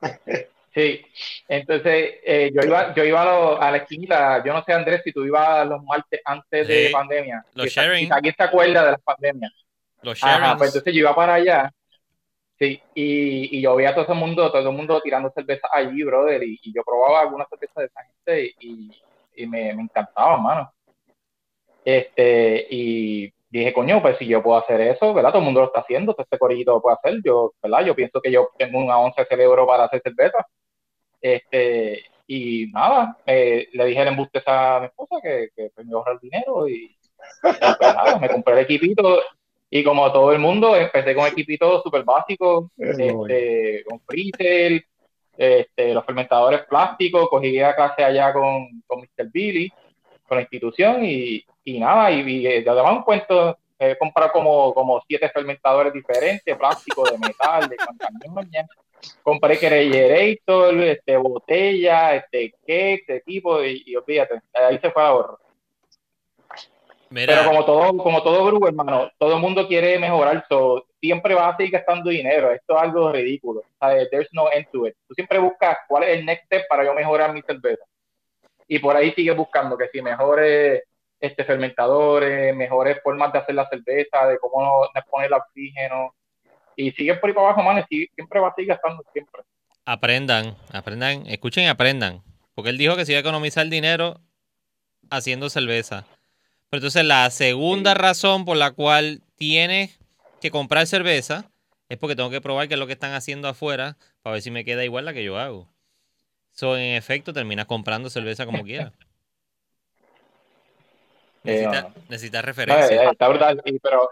sí. Entonces, eh, yo iba, yo iba a, lo- a la esquinita, yo no sé, Andrés, si tú ibas los martes antes de Sí, pandemia. los Quizá- sharing. quizá ¿Quién se acuerda de las pandemias? Los Ajá, sharings. pues entonces yo iba para allá, sí, y, y yo veía a todo ese mundo, todo el mundo tirando cerveza allí, brother, y, yo probaba algunas cervezas de esa gente y, y me, me encantaba, mano. Este, y dije, coño, pues si yo puedo hacer eso, ¿verdad? Todo el mundo lo está haciendo, todo este corillito lo puede hacer, yo, ¿verdad? Yo pienso que yo tengo una once cerebro para hacer cerveza. Este, y nada, eh, le dije el embuste a mi esposa que, que me iba a ahorrar dinero y, y pues nada, me compré el equipito y como todo el mundo, empecé con equipitos súper básicos, Es este, con freezer, este, los fermentadores plásticos, cogí a clase allá con, con Mr. Billy, con la institución y, y nada, y, y eh, además un cuento, he comprado como, como siete fermentadores diferentes, plástico, de metal, de campañones, compré Kerellerator, este, botella, este, cake, este tipo, y, y olvídate, ahí se fue ahorro. Mira, Pero como todo, como todo grupo, hermano, todo el mundo quiere mejorar, so, siempre vas a seguir gastando dinero. Esto es algo ridículo. ¿sabes? There's no end to it. Tú siempre buscas cuál es el next step para yo mejorar mi cerveza. Y por ahí sigues buscando que si mejores este, fermentadores, mejores formas de hacer la cerveza, de cómo no, poner el oxígeno. Y sigues por ahí para abajo, man, y siempre vas a seguir gastando, siempre. aprendan, aprendan, escuchen y aprendan. Porque él dijo que se iba a economizar dinero haciendo cerveza. Pero entonces la segunda razón por la cual tienes que comprar cerveza es porque tengo que probar qué es lo que están haciendo afuera para ver si me queda igual la que yo hago. So, en efecto, terminas comprando cerveza como quieras. Necesitas no. necesitas No, referencia. eh, está brutal, y- pero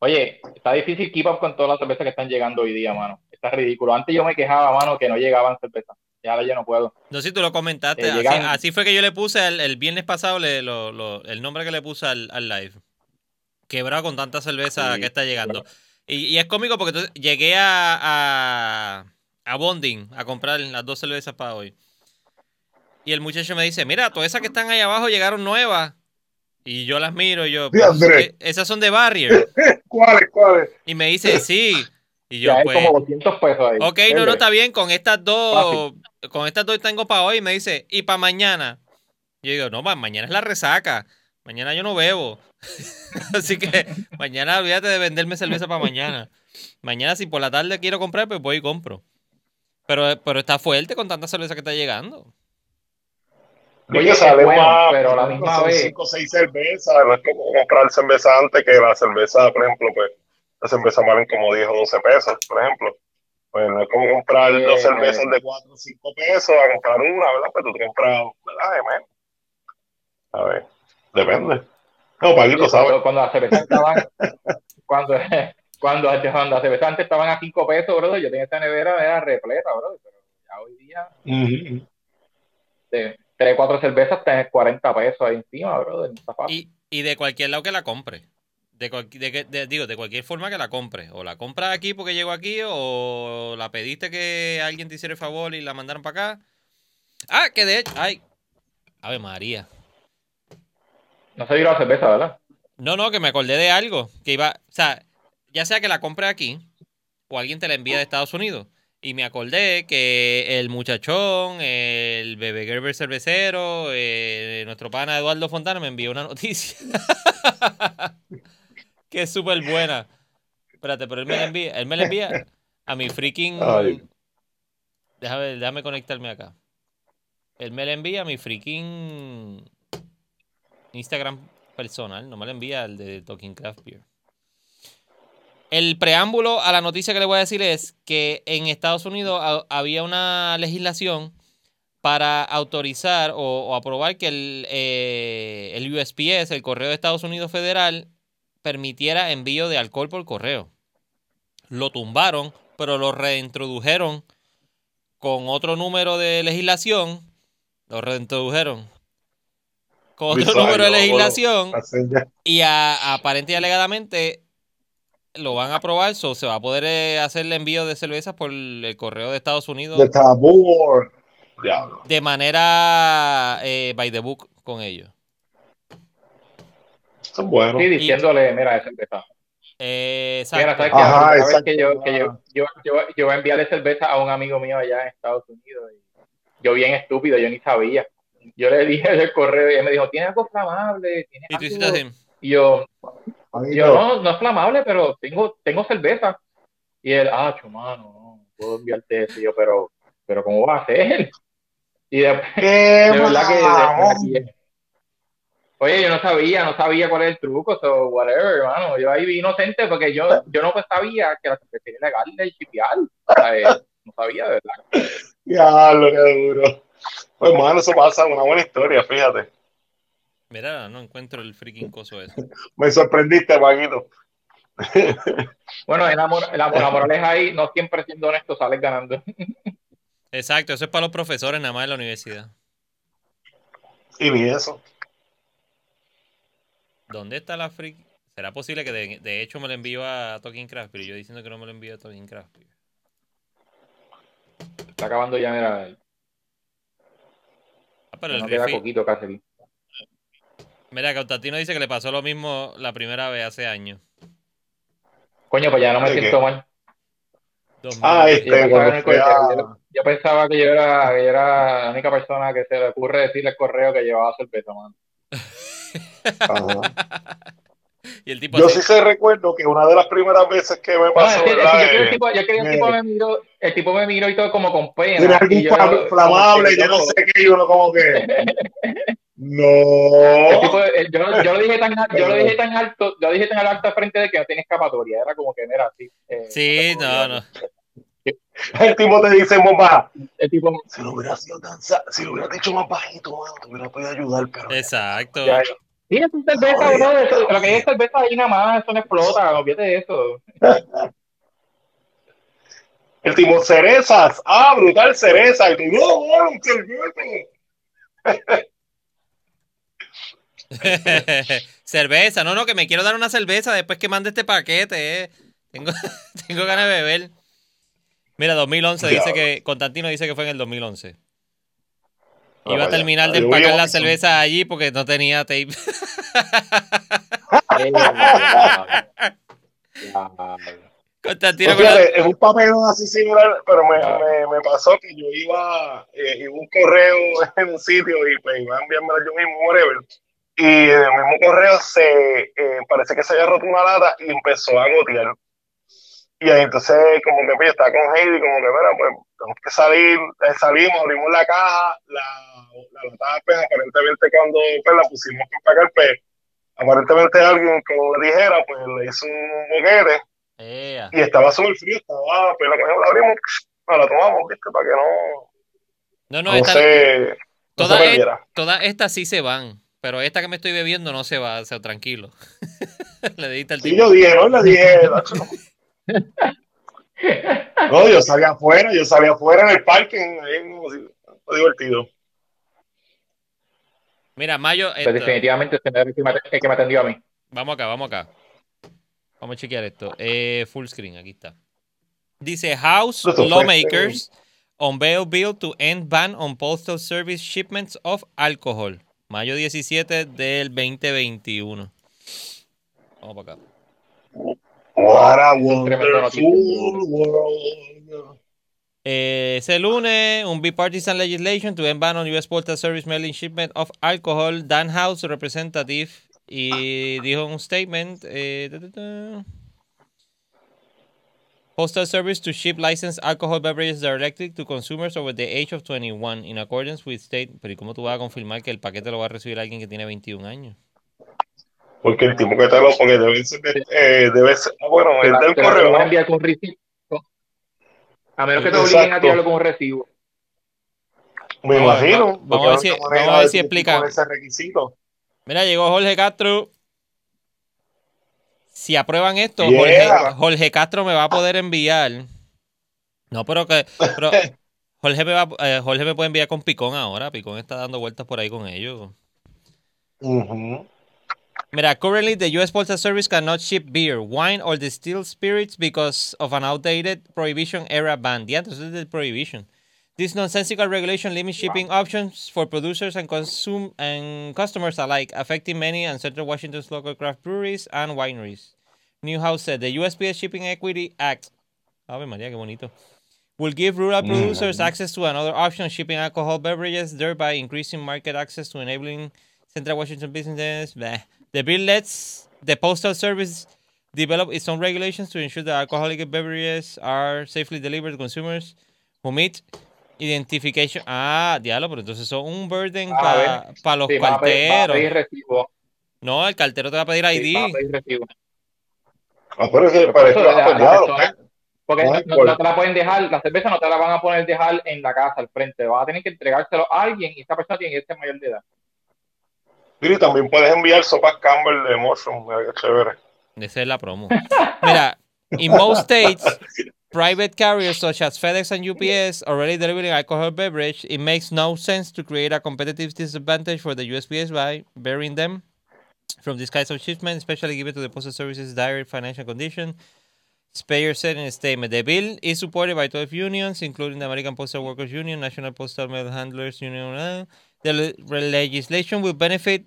oye, está difícil keep up con todas las cervezas que están llegando hoy día, mano. Está ridículo. Antes yo me quejaba, mano, que no llegaban cervezas. Ya ahora yo no puedo. No sé si tú lo comentaste. Eh, así, fue que yo le puse el, el viernes pasado le- lo- lo- el nombre que le puse al, al live. Quebrado con tanta cerveza Sí, que está llegando. Y, y es cómico porque entonces llegué a, a, a Bonding a comprar las dos cervezas para hoy. Y el muchacho me dice, mira, todas esas que están ahí abajo llegaron nuevas. Y yo las miro y yo. "Eh, esas son de Barrier. ¿Cuáles, cuáles? Y me dice, sí. Y yo, ya hay pues, como 200 pesos ahí. Ok, no, no, está bien. Con estas dos, con estas dos tengo para hoy. Me dice, ¿y para mañana? Yo digo, no, ma- mañana es la resaca. Mañana yo no bebo. Así que mañana olvídate de venderme cerveza para mañana. Mañana, si por la tarde quiero comprar, pues voy y compro. Pero, pero está fuerte con tanta cerveza que está llegando. Oye, Oye, sale bueno, más, pero la misma son vez- cinco o seis cervezas, no es como comprar cerveza antes que la cerveza, por ejemplo, pues la cerveza valen como 10 o 12 pesos, por ejemplo. Pues no es como comprar dos cervezas de 4 o 5 pesos a comprar una, ¿verdad? Pues tú te compras, ¿verdad? De menos. A ver, depende. No, Paquito, Sí, ¿sabes? cuando, cuando las cervezas estaban, cuando, cuando, cuando las cervezas antes estaban a 5 pesos, bro, yo tenía esta nevera, era repleta, bro, pero ya hoy día te, 3, 4 cervezas, tenés 40 pesos ahí encima, brother. Y, y de cualquier lado que la compre. De, de, digo, de cualquier forma que la compre. O la compras aquí porque llegó aquí, o la pediste que alguien te hiciera el favor y la mandaron para acá. Ah, que de hecho. Ay. Ave María. No se dio la cerveza, ¿verdad? No, no, que me acordé de algo. Que iba. O sea, ya sea que la compre aquí, o alguien te la envía de Estados Unidos. Y me acordé que el muchachón, el bebé Gerber cervecero, eh, nuestro pana Eduardo Fontana me envió una noticia. que es súper buena. Espérate, pero él me la envía, él me la envía a mi freaking. Déjame, déjame conectarme acá. Él me la envía a mi freaking Instagram personal, no me la envía al de Talking Craft Beer. El preámbulo a la noticia que le voy a decir es que en Estados Unidos había una legislación para autorizar o, aprobar que el, eh, el USPS, el Correo de Estados Unidos Federal, permitiera envío de alcohol por correo. Lo tumbaron, pero lo reintrodujeron con otro número de legislación. Lo reintrodujeron con otro número de legislación. Y aparentemente y alegadamente lo van a aprobar, so, se va a poder eh, hacer el envío de cervezas por el correo de Estados Unidos. De tabú. De manera eh, by the book con ellos. Son buenos. Sí, diciéndole, mira, cerveza. Eh, exacto. Mira, ¿sabes Ajá, que, yo, que yo, yo, yo, voy a enviarle cerveza a un amigo mío allá en Estados Unidos. Y yo bien estúpido, yo ni sabía. Yo le dije el correo y él me dijo, ¿tiene algo flamable? ¿Tiene ¿Y tú algo? Y yo, yo, no, no es flamable, pero tengo, tengo cerveza. Y él, ah, chumano, no, puedo enviarte eso. Y yo, pero, pero ¿cómo va a ser? Y después, de verdad que, oye, yo no sabía, no sabía cuál es el truco, so whatever, hermano. Yo ahí vi inocente porque yo, yo no pues sabía que la era legal del chipial. no sabía, de verdad. Ya, lo que duro. Pues, mano, eso pasa, una buena historia, fíjate. Mira, no encuentro el freaking coso ese. Me sorprendiste, Maguito. bueno, el amor, el amor, ahí, no siempre siendo honesto, sales ganando. Exacto, eso es para los profesores nada más en la universidad. Y ni eso. ¿Dónde está la freak? ¿Será posible que de, hecho me lo envío a Talking Craft, pero yo diciendo que no me lo envío a Talking Craft? Está acabando ya, mira. Ah, pero no queda poquito casi. Mira, Constantino dice que le pasó lo mismo la primera vez hace años. Coño, pues ya no me siento mal. Ah, este, yo, pensaba que yo era, que era la única persona que se le ocurre decirle el correo que llevaba cerveza, man. y el tipo yo sí se recuerdo que una de las primeras veces que me pasó. el, tipo, yo el tipo me miró, el tipo me miró y todo como con pena. Era algo flamable, yo no sé qué, yo no como que. No. Tipo, eh, yo, yo, lo dije tan, yo lo dije tan alto, yo lo dije tan alto frente de que no tiene escapatoria. Era como que era así. Eh, sí, no, no. El tipo te dice, bomba. El tipo. Si lo hubiera sido tan, si lo hubiera dicho más bajito, mano, te hubiera podido ayudar, pero. Exacto. Tienes tu cerveza, bro. lo que es cerveza ahí nada más, eso no explota, olvídate de eso. El tipo, cerezas. Ah, brutal, cereza. Tú, no, no, cerveza. cerveza, no, no, que me quiero dar una cerveza después que mande este paquete. Eh. Tengo, tengo ganas de beber. Mira, 2011 dice que, Constantino dice que fue en el 2011. Iba a terminar de empacar la cerveza allí porque no tenía tape. Constantino es un papelón así similar, pero me, me, me, pasó que yo iba, eh, iba un correo en un sitio y pues iba a enviármelo yo mismo, whatever. Y en el mismo correo se eh, parece que se había roto una lata y empezó a gotear. Y ahí entonces como que pues, está con Heidi, como que, bueno, pues tenemos que salir, eh, salimos, abrimos la caja, la, la lata pues aparentemente cuando pues, la pusimos para empacar, pues aparentemente alguien, como le dijera, pues le hizo un boquete y estaba súper frío, estaba, pues la cogimos, la abrimos, la tomamos, ¿viste? Para que no... No, no, no, se, todas, todas estas sí se van. Pero esta que me estoy bebiendo no se va, o sea, tranquilo. le dijiste al tipo. Sí, yo dije, no, le dije. no, yo salía afuera, yo salía afuera en el parque, ahí, divertido. Mira, Mayo. Pero definitivamente este es el que me atendió a mí. Vamos acá, vamos acá. Vamos a chequear esto. Eh, full screen, aquí está. Dice House Lawmakers unveil bill to end ban on postal service shipments of alcohol. Mayo 17 del 2021. Vamos para acá. What a wonderful world. Eh, ese lunes, un bipartisan legislation to end ban on U.S. Postal Service mailing shipment of alcohol. Dan House, representative, y dijo un statement. Eh, Postal Service to ship licensed alcohol beverages directly to consumers over the age of 21 in accordance with state. Pero ¿y cómo tú vas a confirmar que el paquete lo va a recibir alguien que tiene 21 años? Porque el tipo que te lo pone debe ser, eh, debe ser ah, bueno, es del correo. Lo enviar con recibo. A menos que te obliguen a tirarlo con un recibo. Me imagino. Vamos a ver si, vamos a ver si explica. Ese requisito. Mira, llegó Jorge Castro. Si aprueban esto, Jorge, Castro me va a poder enviar. No, pero que. Jorge, me va, eh, Jorge me puede enviar con Picón ahora. Picón está dando vueltas por ahí con ellos. Mira, currently the U.S. Postal Service cannot ship beer, wine, or distilled spirits because of an outdated prohibition era ban. The this is the prohibition. This nonsensical regulation limits shipping options for producers and consume and customers alike, affecting many and Central Washington's local craft breweries and wineries. Newhouse said the USPS Shipping Equity Act, Ave María, qué bonito, will give rural mm. producers mm. access to another option of shipping alcohol beverages, thereby increasing market access to enabling Central Washington businesses. Bleh. The bill lets the Postal Service develop its own regulations to ensure that alcoholic beverages are safely delivered to consumers who meet Identification. Ah, diablo, pero entonces son un burden para pa los sí, carteros. no, el cartero te va a pedir ID. Sí, va a pedir. Ah, pero porque no, no, te la pueden dejar, la cerveza no te la van a poner dejar en la casa al frente, vas a tener que entregárselo a alguien y esa persona tiene que ser mayor de edad. También puedes enviar sopas Campbell de Motion, chévere. Esa es la promo. Mira, in most states, private carriers such as FedEx and UPS already delivering alcohol beverage, it makes no sense to create a competitive disadvantage for the USPS by bearing them from this kind of shipment, especially given to the Postal Service's dire financial condition. Speyer said in a statement, the bill is supported by 12 unions, including the American Postal Workers Union, National Postal Mail Handlers Union. The legislation will benefit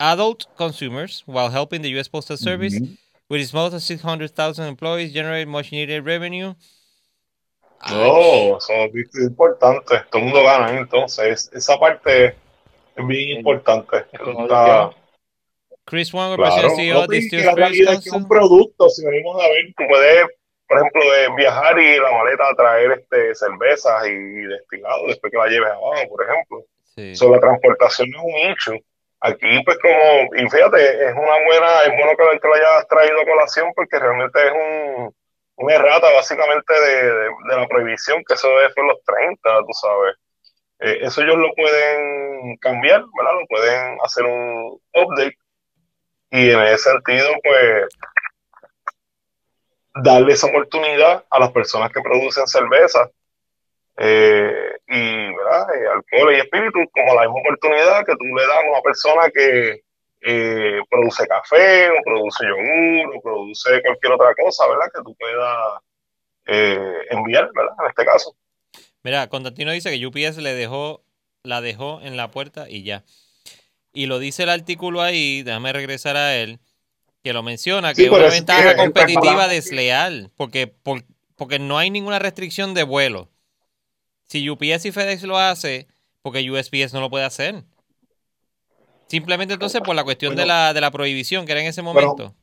adult consumers while helping the U.S. Postal Service mm-hmm. with its more than 600,000 employees, generate much needed revenue. Oh, son importantes. Todo el mundo gana, entonces. Esa parte es bien importante. Chris Wong, claro, CEO no, de la realidad es que un producto, si venimos a ver, tú puedes, por ejemplo, de viajar y la maleta traer este, cervezas y destilados después que la lleves abajo, por ejemplo. Sí. So, la transportación es un hecho Aquí, pues, como, y fíjate, es una buena, es bueno que, lo hayas traído a colación porque realmente es un, un errata básicamente de, de, la prohibición, que eso fue en los 30, tú sabes. Eh, eso ellos lo pueden cambiar, ¿verdad? Lo pueden hacer un update y en ese sentido, pues, darle esa oportunidad a las personas que producen cerveza eh, y ¿verdad? Eh, alcohol y espíritu como la misma oportunidad que tú le das a una persona que eh, produce café o produce yogur o produce cualquier otra cosa, ¿verdad? Que tú puedas enviar, ¿verdad? En este caso. Mira, Constantino dice que UPS le dejó, la dejó en la puerta y ya. Y lo dice el artículo ahí, déjame regresar a él, que lo menciona, que es una ventaja competitiva desleal, porque, porque no hay ninguna restricción de vuelo. Si UPS y FedEx lo hace, porque USPS no lo puede hacer. Simplemente entonces por la cuestión de, la, de la prohibición que era en ese momento.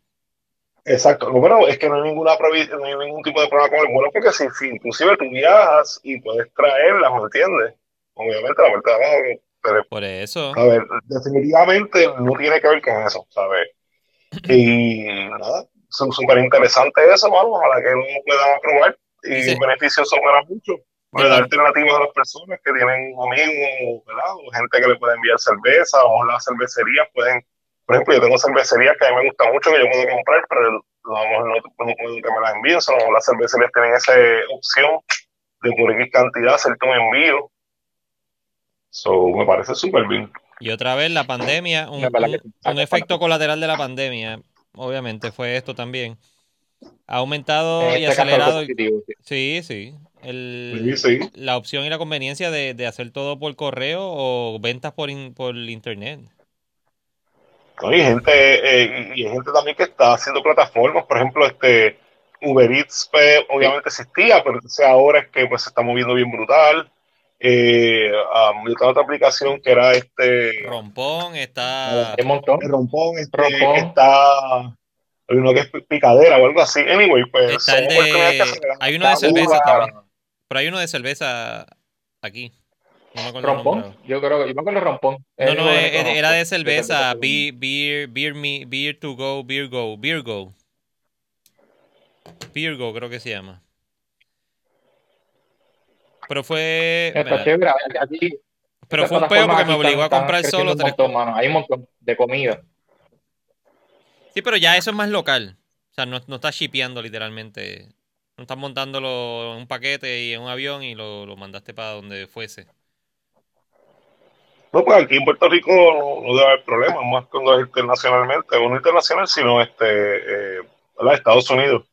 exacto. Bueno, es que no hay ninguna prohibición, no hay ningún tipo de problema con el vuelo, porque si, si inclusive tú viajas y puedes traerlas, ¿me entiendes? Obviamente la vuelta de abajo. por eso. A ver, definitivamente no tiene que ver con eso, ¿sabes? Y nada, súper interesante eso, mano. Ojalá que uno pueda probar y los beneficios son para muchos puede dar alternativas a las personas que tienen amigos, ¿verdad? O gente que le puede enviar cerveza, o las cervecerías pueden, por ejemplo, yo tengo cervecerías que a mí me gusta mucho que yo puedo comprar, pero no, no, puedo que me las envíen, solo las cervecerías tienen esa opción de por X cantidad hacerte un envío. So, me parece súper bien. Y otra vez la pandemia, un, efecto colateral de la pandemia, obviamente fue esto también. Ha aumentado En y este acelerado. positivo, sí. Sí, sí. El, Sí, sí. La opción y la conveniencia de, de hacer todo por correo o ventas por, in- por internet. ¿no? Y gente, eh, y hay gente también que está haciendo plataformas, por ejemplo, este Uber Eats pues, obviamente existía, pero entonces ahora es que pues se está moviendo bien brutal. Eh, um, y otra, otra aplicación que era este Rompón está. Un montón. el rompón, este, Rompón. está hay uno que es picadera o algo así. Anyway, pues Está el de- que hay uno de cerveza también. Pero hay uno de cerveza aquí. No me acuerdo Rompón. Yo creo que yo me acuerdo de Rompón. No, no, eh, conozco. era de cerveza. Beer, beer, beer, me, beer to go, beer go, beer go. Beer go, creo que se llama. Pero fue. Está chévere. Aquí, pero fue un peo porque me obligó a comprar solo un montón, mano. Hay un montón de comida. Sí, pero ya eso es más local. O sea, no, no estás shipeando literalmente. No estás montándolo en un paquete y en un avión y lo, lo mandaste para donde fuese. No, pues aquí en Puerto Rico no, no debe haber problemas, más cuando es internacionalmente, no internacional, sino este, eh. Estados Unidos.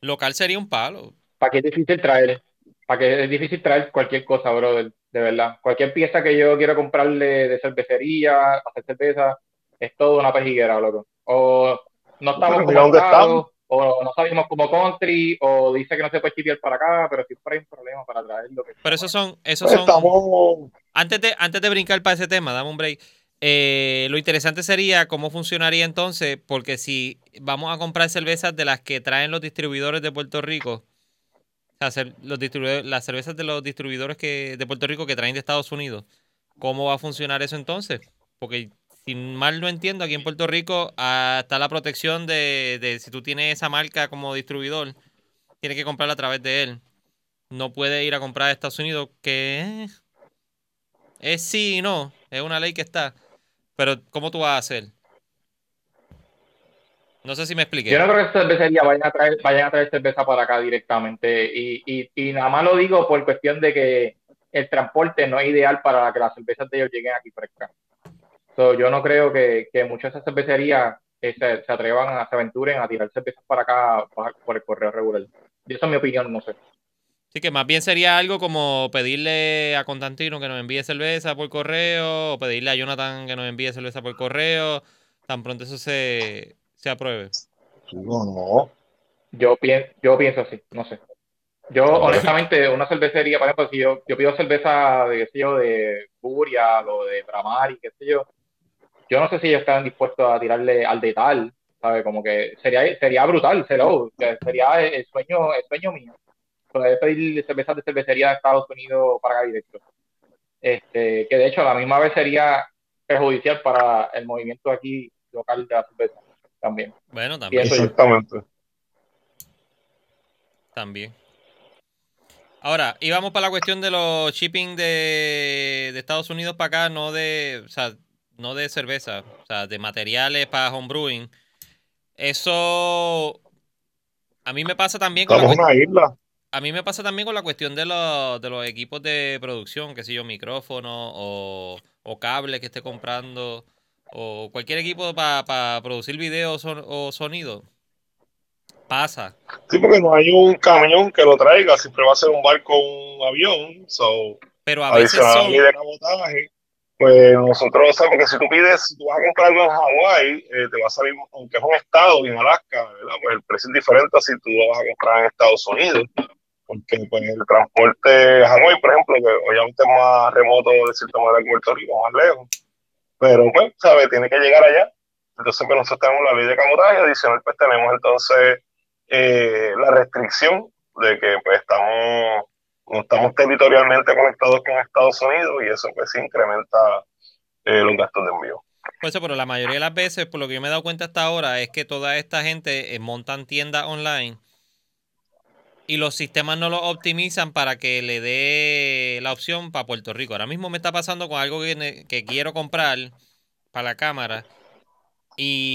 Local sería un palo. ¿Para qué es difícil traer? ¿Para qué es difícil traer cualquier cosa, brother? De verdad. Cualquier pieza que yo quiera comprarle de cervecería, hacer cerveza, es todo una pejiguera, loco. O no estamos Pero mira como dónde estados, o no salimos como country, o dice que no se puede chipear para acá, pero siempre hay un problema para traerlo. que- Pero esos son, esos Pues son. estamos, Antes de, antes de brincar para ese tema, dame un break. Eh, lo interesante sería cómo funcionaría entonces, porque si vamos a comprar cervezas de las que traen los distribuidores de Puerto Rico, o sea, los distribuidores, las cervezas de los distribuidores que, de Puerto Rico que traen de Estados Unidos, ¿cómo va a funcionar eso entonces? Porque si mal no entiendo, aquí en Puerto Rico ah, está la protección de, si tú tienes esa marca como distribuidor, tienes que comprarla a través de él. No puede ir a comprar a Estados Unidos, que es sí y no, es una ley que está. Pero, ¿cómo tú vas a hacer? No sé si me expliqué. Yo no creo que estas cervecerías vayan a traer, vayan a traer cerveza para acá directamente. Y, y, y nada más lo digo por cuestión de que el transporte no es ideal para que las cervezas de ellos lleguen aquí frescas. So, yo no creo que, que muchas de esas cervecerías eh, se, se atrevan a, se aventuren a tirar cervezas para acá por el correo regular. Y eso es mi opinión, no sé. Así que más bien sería algo como pedirle a Constantino que nos envíe cerveza por correo, o pedirle a Jonathan que nos envíe cerveza por correo, tan pronto eso se, se apruebe. no, no. Yo, pien- yo pienso así, no sé. Yo, honestamente, una cervecería, por ejemplo, si yo, yo pido cerveza de, qué sé yo, de Burial o de Bramari, qué sé yo, yo no sé si ellos están dispuestos a tirarle al detal, ¿sabes? Como que sería, sería brutal, hello, que sería el, sueño, el sueño mío. Poder pedir cervezas de cervecería de Estados Unidos para acá directo. Este, que de hecho a la misma vez sería perjudicial para el movimiento aquí local de la cerveza también. Bueno, también. Exactamente. también. Ahora, íbamos para la cuestión de los shipping de, de Estados Unidos para acá, no de, o sea, no de cerveza, o sea, de materiales para homebrewing. Eso a mí me pasa también con la Estamos una isla. A mí me pasa también con la cuestión de los, de los equipos de producción, qué sé yo, micrófono o, o cable que esté comprando o cualquier equipo para producir video son- o sonido. Pasa. Sí, porque no hay un camión que lo traiga, siempre va a ser un barco o un avión. So, Pero a veces son... mi de cabotaje, pues nosotros, sea, porque si tú pides, tú vas a comprar algo en Hawái, eh, te va a salir, aunque es un estado, en Alaska, ¿verdad? Pues el precio es diferente a si tú lo vas a comprar en Estados Unidos. Porque pues, el transporte a Hawái, por ejemplo, que obviamente es más remoto de cierta manera que Puerto Rico, más lejos. Pero pues, ¿sabes? Tiene que llegar allá. Entonces, pues nosotros tenemos la ley de cabotaje, adicional, pues tenemos entonces eh, la restricción de que pues estamos no estamos territorialmente conectados con Estados Unidos y eso pues incrementa eh, los gastos de envío. Por eso, pero la mayoría de las veces, por lo que yo me he dado cuenta hasta ahora, es que toda esta gente eh, montan tiendas online y los sistemas no lo optimizan para que le dé la opción para Puerto Rico. Ahora mismo me está pasando con algo que, que quiero comprar para la cámara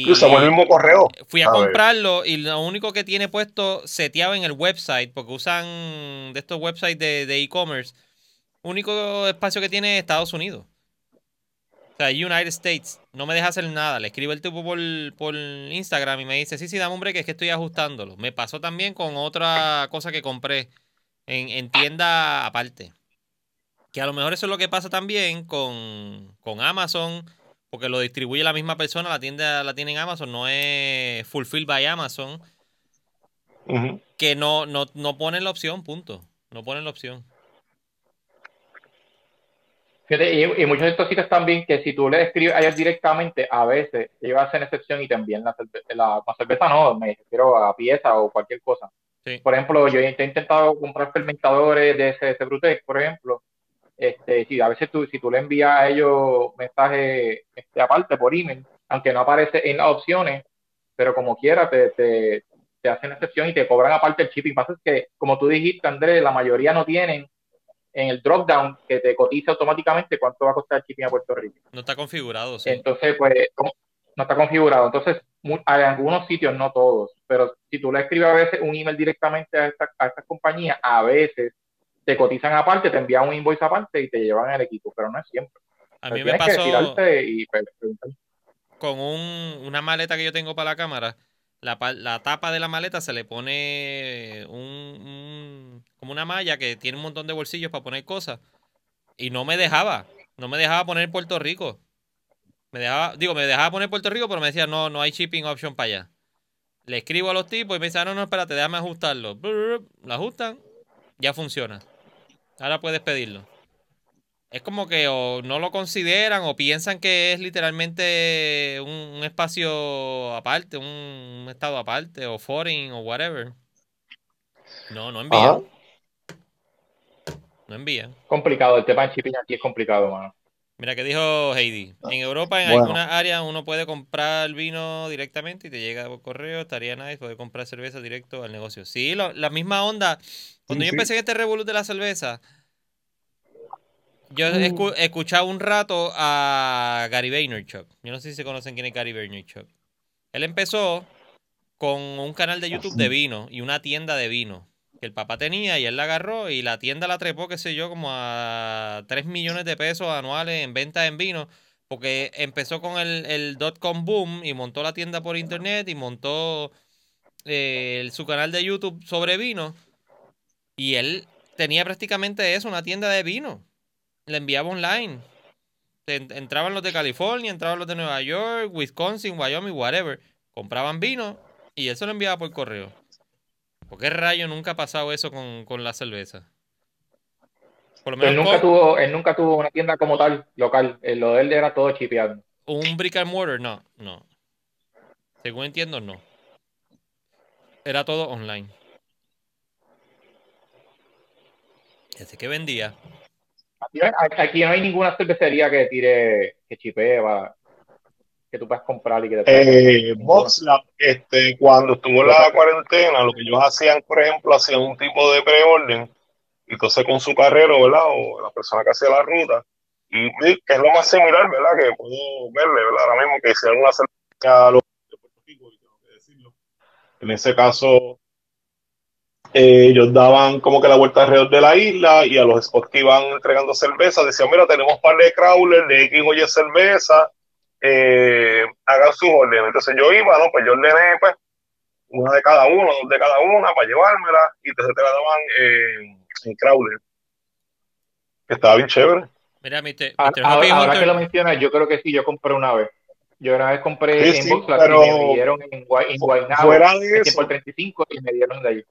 y Y usamos el mismo correo. fui a A ver. comprarlo y lo único que tiene puesto seteado en el website, porque usan de estos websites de e-commerce, único espacio que tiene es Estados Unidos. sea, United States, no me deja hacer nada. Le escribo el tipo por, por Instagram y me dice, sí, sí, dame un break, es que estoy ajustándolo. Me pasó también con otra cosa que compré en, en tienda aparte. Que a lo mejor eso es lo que pasa también con, con Amazon, porque lo distribuye la misma persona, la tienda la tiene en Amazon, no es Fulfilled by Amazon. Que no, no, no ponen la opción, punto. No ponen la opción. y, muchos de estos sitios también que si tú le escribes a ellos directamente, a veces ellos hacen excepción y te envían la, la, cerveza, no, me refiero a pieza o cualquier cosa. Por ejemplo, yo he intentado comprar fermentadores de ese, ese por ejemplo. Este, si a veces tú, si tú le envías a ellos mensajes este, aparte por email, aunque no aparece en las opciones, pero como quiera te, te, te hacen excepción y te cobran aparte el shipping. Pasa es que, como tú dijiste, Andrés, la mayoría no tienen en el drop down que te cotiza automáticamente cuánto va a costar el shipping a Puerto Rico. No está configurado, sí. Entonces, pues, no está configurado. Entonces, hay algunos sitios, no todos, pero si tú le escribes a veces un email directamente a esta, a esta compañía, a veces te cotizan aparte, te envían un invoice aparte y te llevan el equipo, pero no es siempre. A mí me pasó con un, una maleta que yo tengo para la cámara la, tapa de la maleta se le pone un, como una malla que tiene un montón de bolsillos para poner cosas. Y no me dejaba. No me dejaba poner Puerto Rico. Me dejaba, digo, me dejaba poner Puerto Rico, pero me decía, no, no hay shipping option para allá. Le escribo a los tipos y me dicen, ah, no, no, espérate, déjame ajustarlo. Lo ajustan, ya funciona. Ahora puedes pedirlo es como que o no lo consideran o piensan que es literalmente un, espacio aparte, un, estado aparte, o foreign, o whatever. No, no envían. No envían. Complicado, el tema de shipping aquí es complicado, mano. Mira que dijo Heidi. En Europa, en algunas áreas, uno puede comprar vino directamente y te llega por correo. Estaría nice poder comprar cerveza directo al negocio. Sí, la misma onda. Cuando yo empecé en este revolut de la cerveza, yo mm. escuchado un rato a Gary Vaynerchuk. Yo no sé si se conocen quién es Gary Vaynerchuk. Él empezó con un canal de YouTube de vino y una tienda de vino que el papá tenía y él la agarró y la tienda la trepó, qué sé yo, como a 3 millones de pesos anuales en venta en vino, porque empezó con el, el dot-com boom y montó la tienda por internet y montó eh, su canal de YouTube sobre vino y él tenía prácticamente eso, una tienda de vino le enviaba online. Entraban los de California, entraban los de Nueva York, Wisconsin, Wyoming, whatever. Compraban vino y eso lo enviaba por correo. ¿Por qué rayo nunca ha pasado eso con, la cerveza? él, nunca tuvo, él nunca tuvo una tienda como tal, local. Eh, lo de él era todo chipeado. ¿Un brick and mortar? No, no. Según entiendo, no. Era todo online. Así que vendía. Aquí, no hay ninguna cervecería que tire, que chipee, que tú puedas comprar y que te eh, este, cuando estuvo la cuarentena, lo que ellos hacían, por ejemplo, hacían un tipo de preorden, entonces con su carrero, ¿verdad? O la persona que hacía la ruta, y que es lo más similar, ¿verdad? Que puedo verle, ¿verdad? Ahora mismo que hicieron una cerveza a los de Puerto Rico, y tengo que decirlo. En ese caso, eh, ellos daban como que la vuelta alrededor de la isla y a los spots que iban entregando cerveza decían, mira, tenemos par de crawlers de X o Y cerveza, eh, hagan sus órdenes. Entonces yo iba, ¿no? Pues yo ordené, pues, una de cada uno, dos de cada una para llevármela y entonces te la daban en crawler. Estaba bien chévere. Mira, mi te, ahora, que lo mencionas, yo creo que sí, yo compré una vez. Yo una vez compré en sí, pero y me dieron en, en Guaynabo, fuera de eso, por 35 y me dieron de ahí.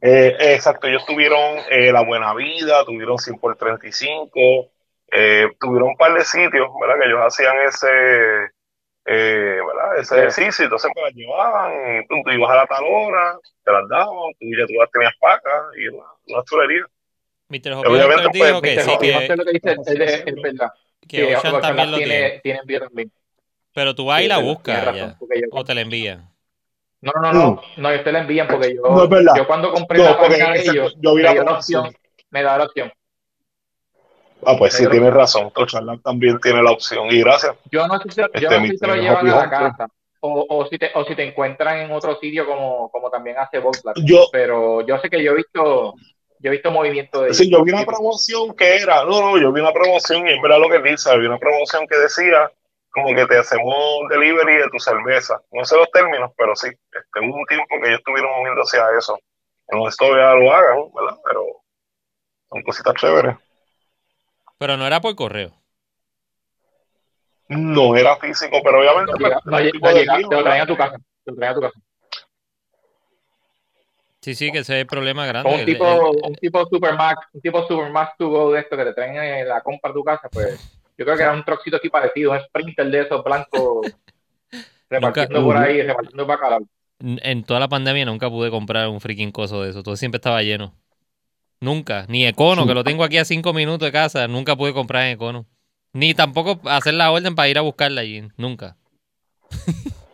Eh, exacto, ellos tuvieron eh, La Buena Vida, tuvieron 100 por 35, eh, tuvieron un par de sitios, ¿verdad? Que ellos hacían ese, eh, ¿verdad? Ese ejercicio, entonces pues las llevaban, y tú, ibas a la tal hora, te las daban, tú ya tú las tenías pacas, y una, una chulería. Mr. Obviamente, pues, dijo que sí, que, lo que dice es, verdad. Que, Ocean también lo tiene. Tiene también. Pero tú vas y la buscas, ya, o te la envían. No, no, no, no, no, ellos te la envían porque yo, yo cuando compré la página de ellos, yo vi la, opción, me da la opción. Ah, pues sí, tienes razón. Trocharlan también tiene la opción. Y gracias. Yo no sé si, este, yo no sé si te lo llevan a la casa. O, o, si te, o si te encuentran en otro sitio como, como también hace Volkswagen. Yo, pero yo sé que yo he visto yo he visto movimiento de. Sí, yo vi una promoción que era, no, no, yo vi una promoción y es verdad lo que dice, vi una promoción que decía como que te hacemos delivery de tu cerveza. No sé los términos, pero sí, este, hubo un tiempo que ellos estuvieron moviendo hacia eso. No esto ya lo hagan, ¿verdad? Pero son cositas chéveres. Pero no era por correo. No era físico, pero obviamente. Te lo traen a tu casa. Te lo traen a tu casa. Sí, sí, que ese es el problema grande. Un tipo, el- un tipo Supermax, un tipo Supermax to go de esto que te traen en la compra a tu casa, pues yo creo que era un trocito así parecido, un sprinter de esos blancos repartiendo por ahí, repartiendo bacalao. en toda la pandemia nunca pude comprar un freaking coso de eso. Todo siempre estaba lleno. Nunca. Ni Econo, que lo tengo aquí a cinco minutos de casa, nunca pude comprar en Econo. Ni tampoco hacer la orden para ir a buscarla allí. Nunca.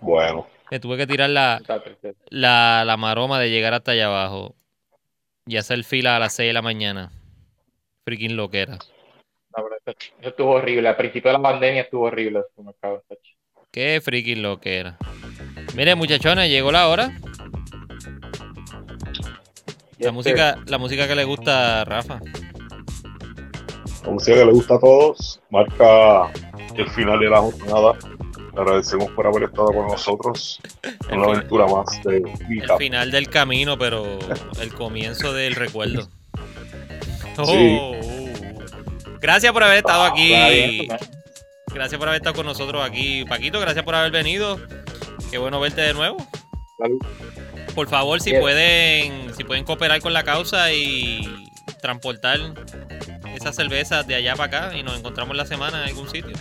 Bueno, Me tuve que tirar la, la, la maroma de llegar hasta allá abajo y hacer fila a las 6 de la mañana. Freaking loquera. No, pero eso, estuvo horrible. Al principio de la pandemia estuvo horrible. Qué freaking loquera. Miren, muchachones, llegó la hora. La este, música, la música que le gusta a Rafa. la música que le gusta a todos, marca el final de la jornada. Le agradecemos por haber estado con nosotros en una aventura más de El final del camino, pero el comienzo del recuerdo. Sí. Oh. Gracias por haber estado aquí. Gracias por haber estado con nosotros aquí. Paquito, gracias por haber venido. Qué bueno verte de nuevo. Salud. Por favor, si pueden, si pueden cooperar con la causa y transportar esas cervezas de allá para acá y nos encontramos la semana en algún sitio.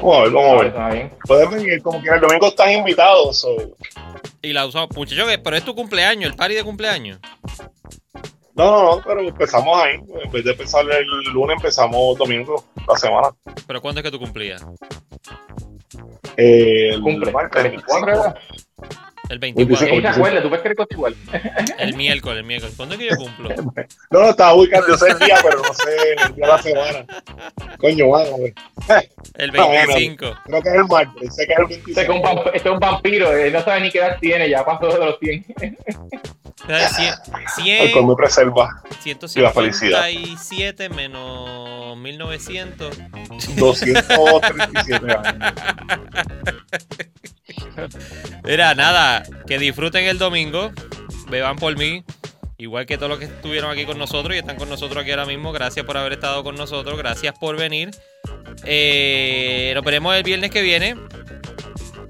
Vamos a ver, vamos a ver. Puedes venir como que el domingo estás invitado. so, Y la usamos, muchacho, que- pero es tu cumpleaños, el party de cumpleaños. No, no, no, pero empezamos ahí. En vez de empezar el lunes, empezamos domingo, la semana. Pero ¿cuándo es que tú cumplías? Eh, el Cumple. martes 24, 25. El Veinticinco. 24. Ey, se acuerda, tú ves que eres igual. El miércoles, el miércoles. ¿Cuándo es que yo cumplo? No, no, estaba buscando ese día, pero no sé el día de la semana. Coño, mano, güey. El No, bueno. 25. Creo que es el martes, sé que es el Este es, un 25. vamp- este es un vampiro, él no sabe ni qué edad tiene, ya pasó de los 100. O sea, cien- El cual me preserva 157 menos 1900. 237 años. Mira, nada, que disfruten el domingo. Beban por mí. Igual que todos los que estuvieron aquí con nosotros y están con nosotros aquí ahora mismo. Gracias por haber estado con nosotros. Gracias por venir. Eh, nos veremos el viernes que viene.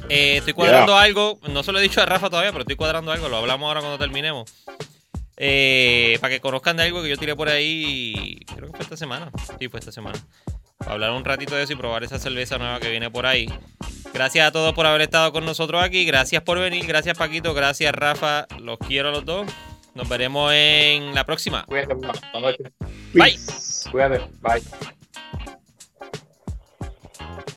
Eh, estoy cuadrando algo. No se lo he dicho a Rafa todavía, pero estoy cuadrando algo. Lo hablamos ahora cuando terminemos. Eh, para que conozcan de algo que yo tiré por ahí. Creo que fue esta semana. Sí, fue esta semana. Para hablar un ratito de eso y probar esa cerveza nueva que viene por ahí. Gracias a todos por haber estado con nosotros aquí. Gracias por venir. Gracias, Paquito. Gracias, Rafa. Los quiero a los dos. Nos veremos en la próxima. Cuídate, buenas noches. Bye. Cuídate, bye.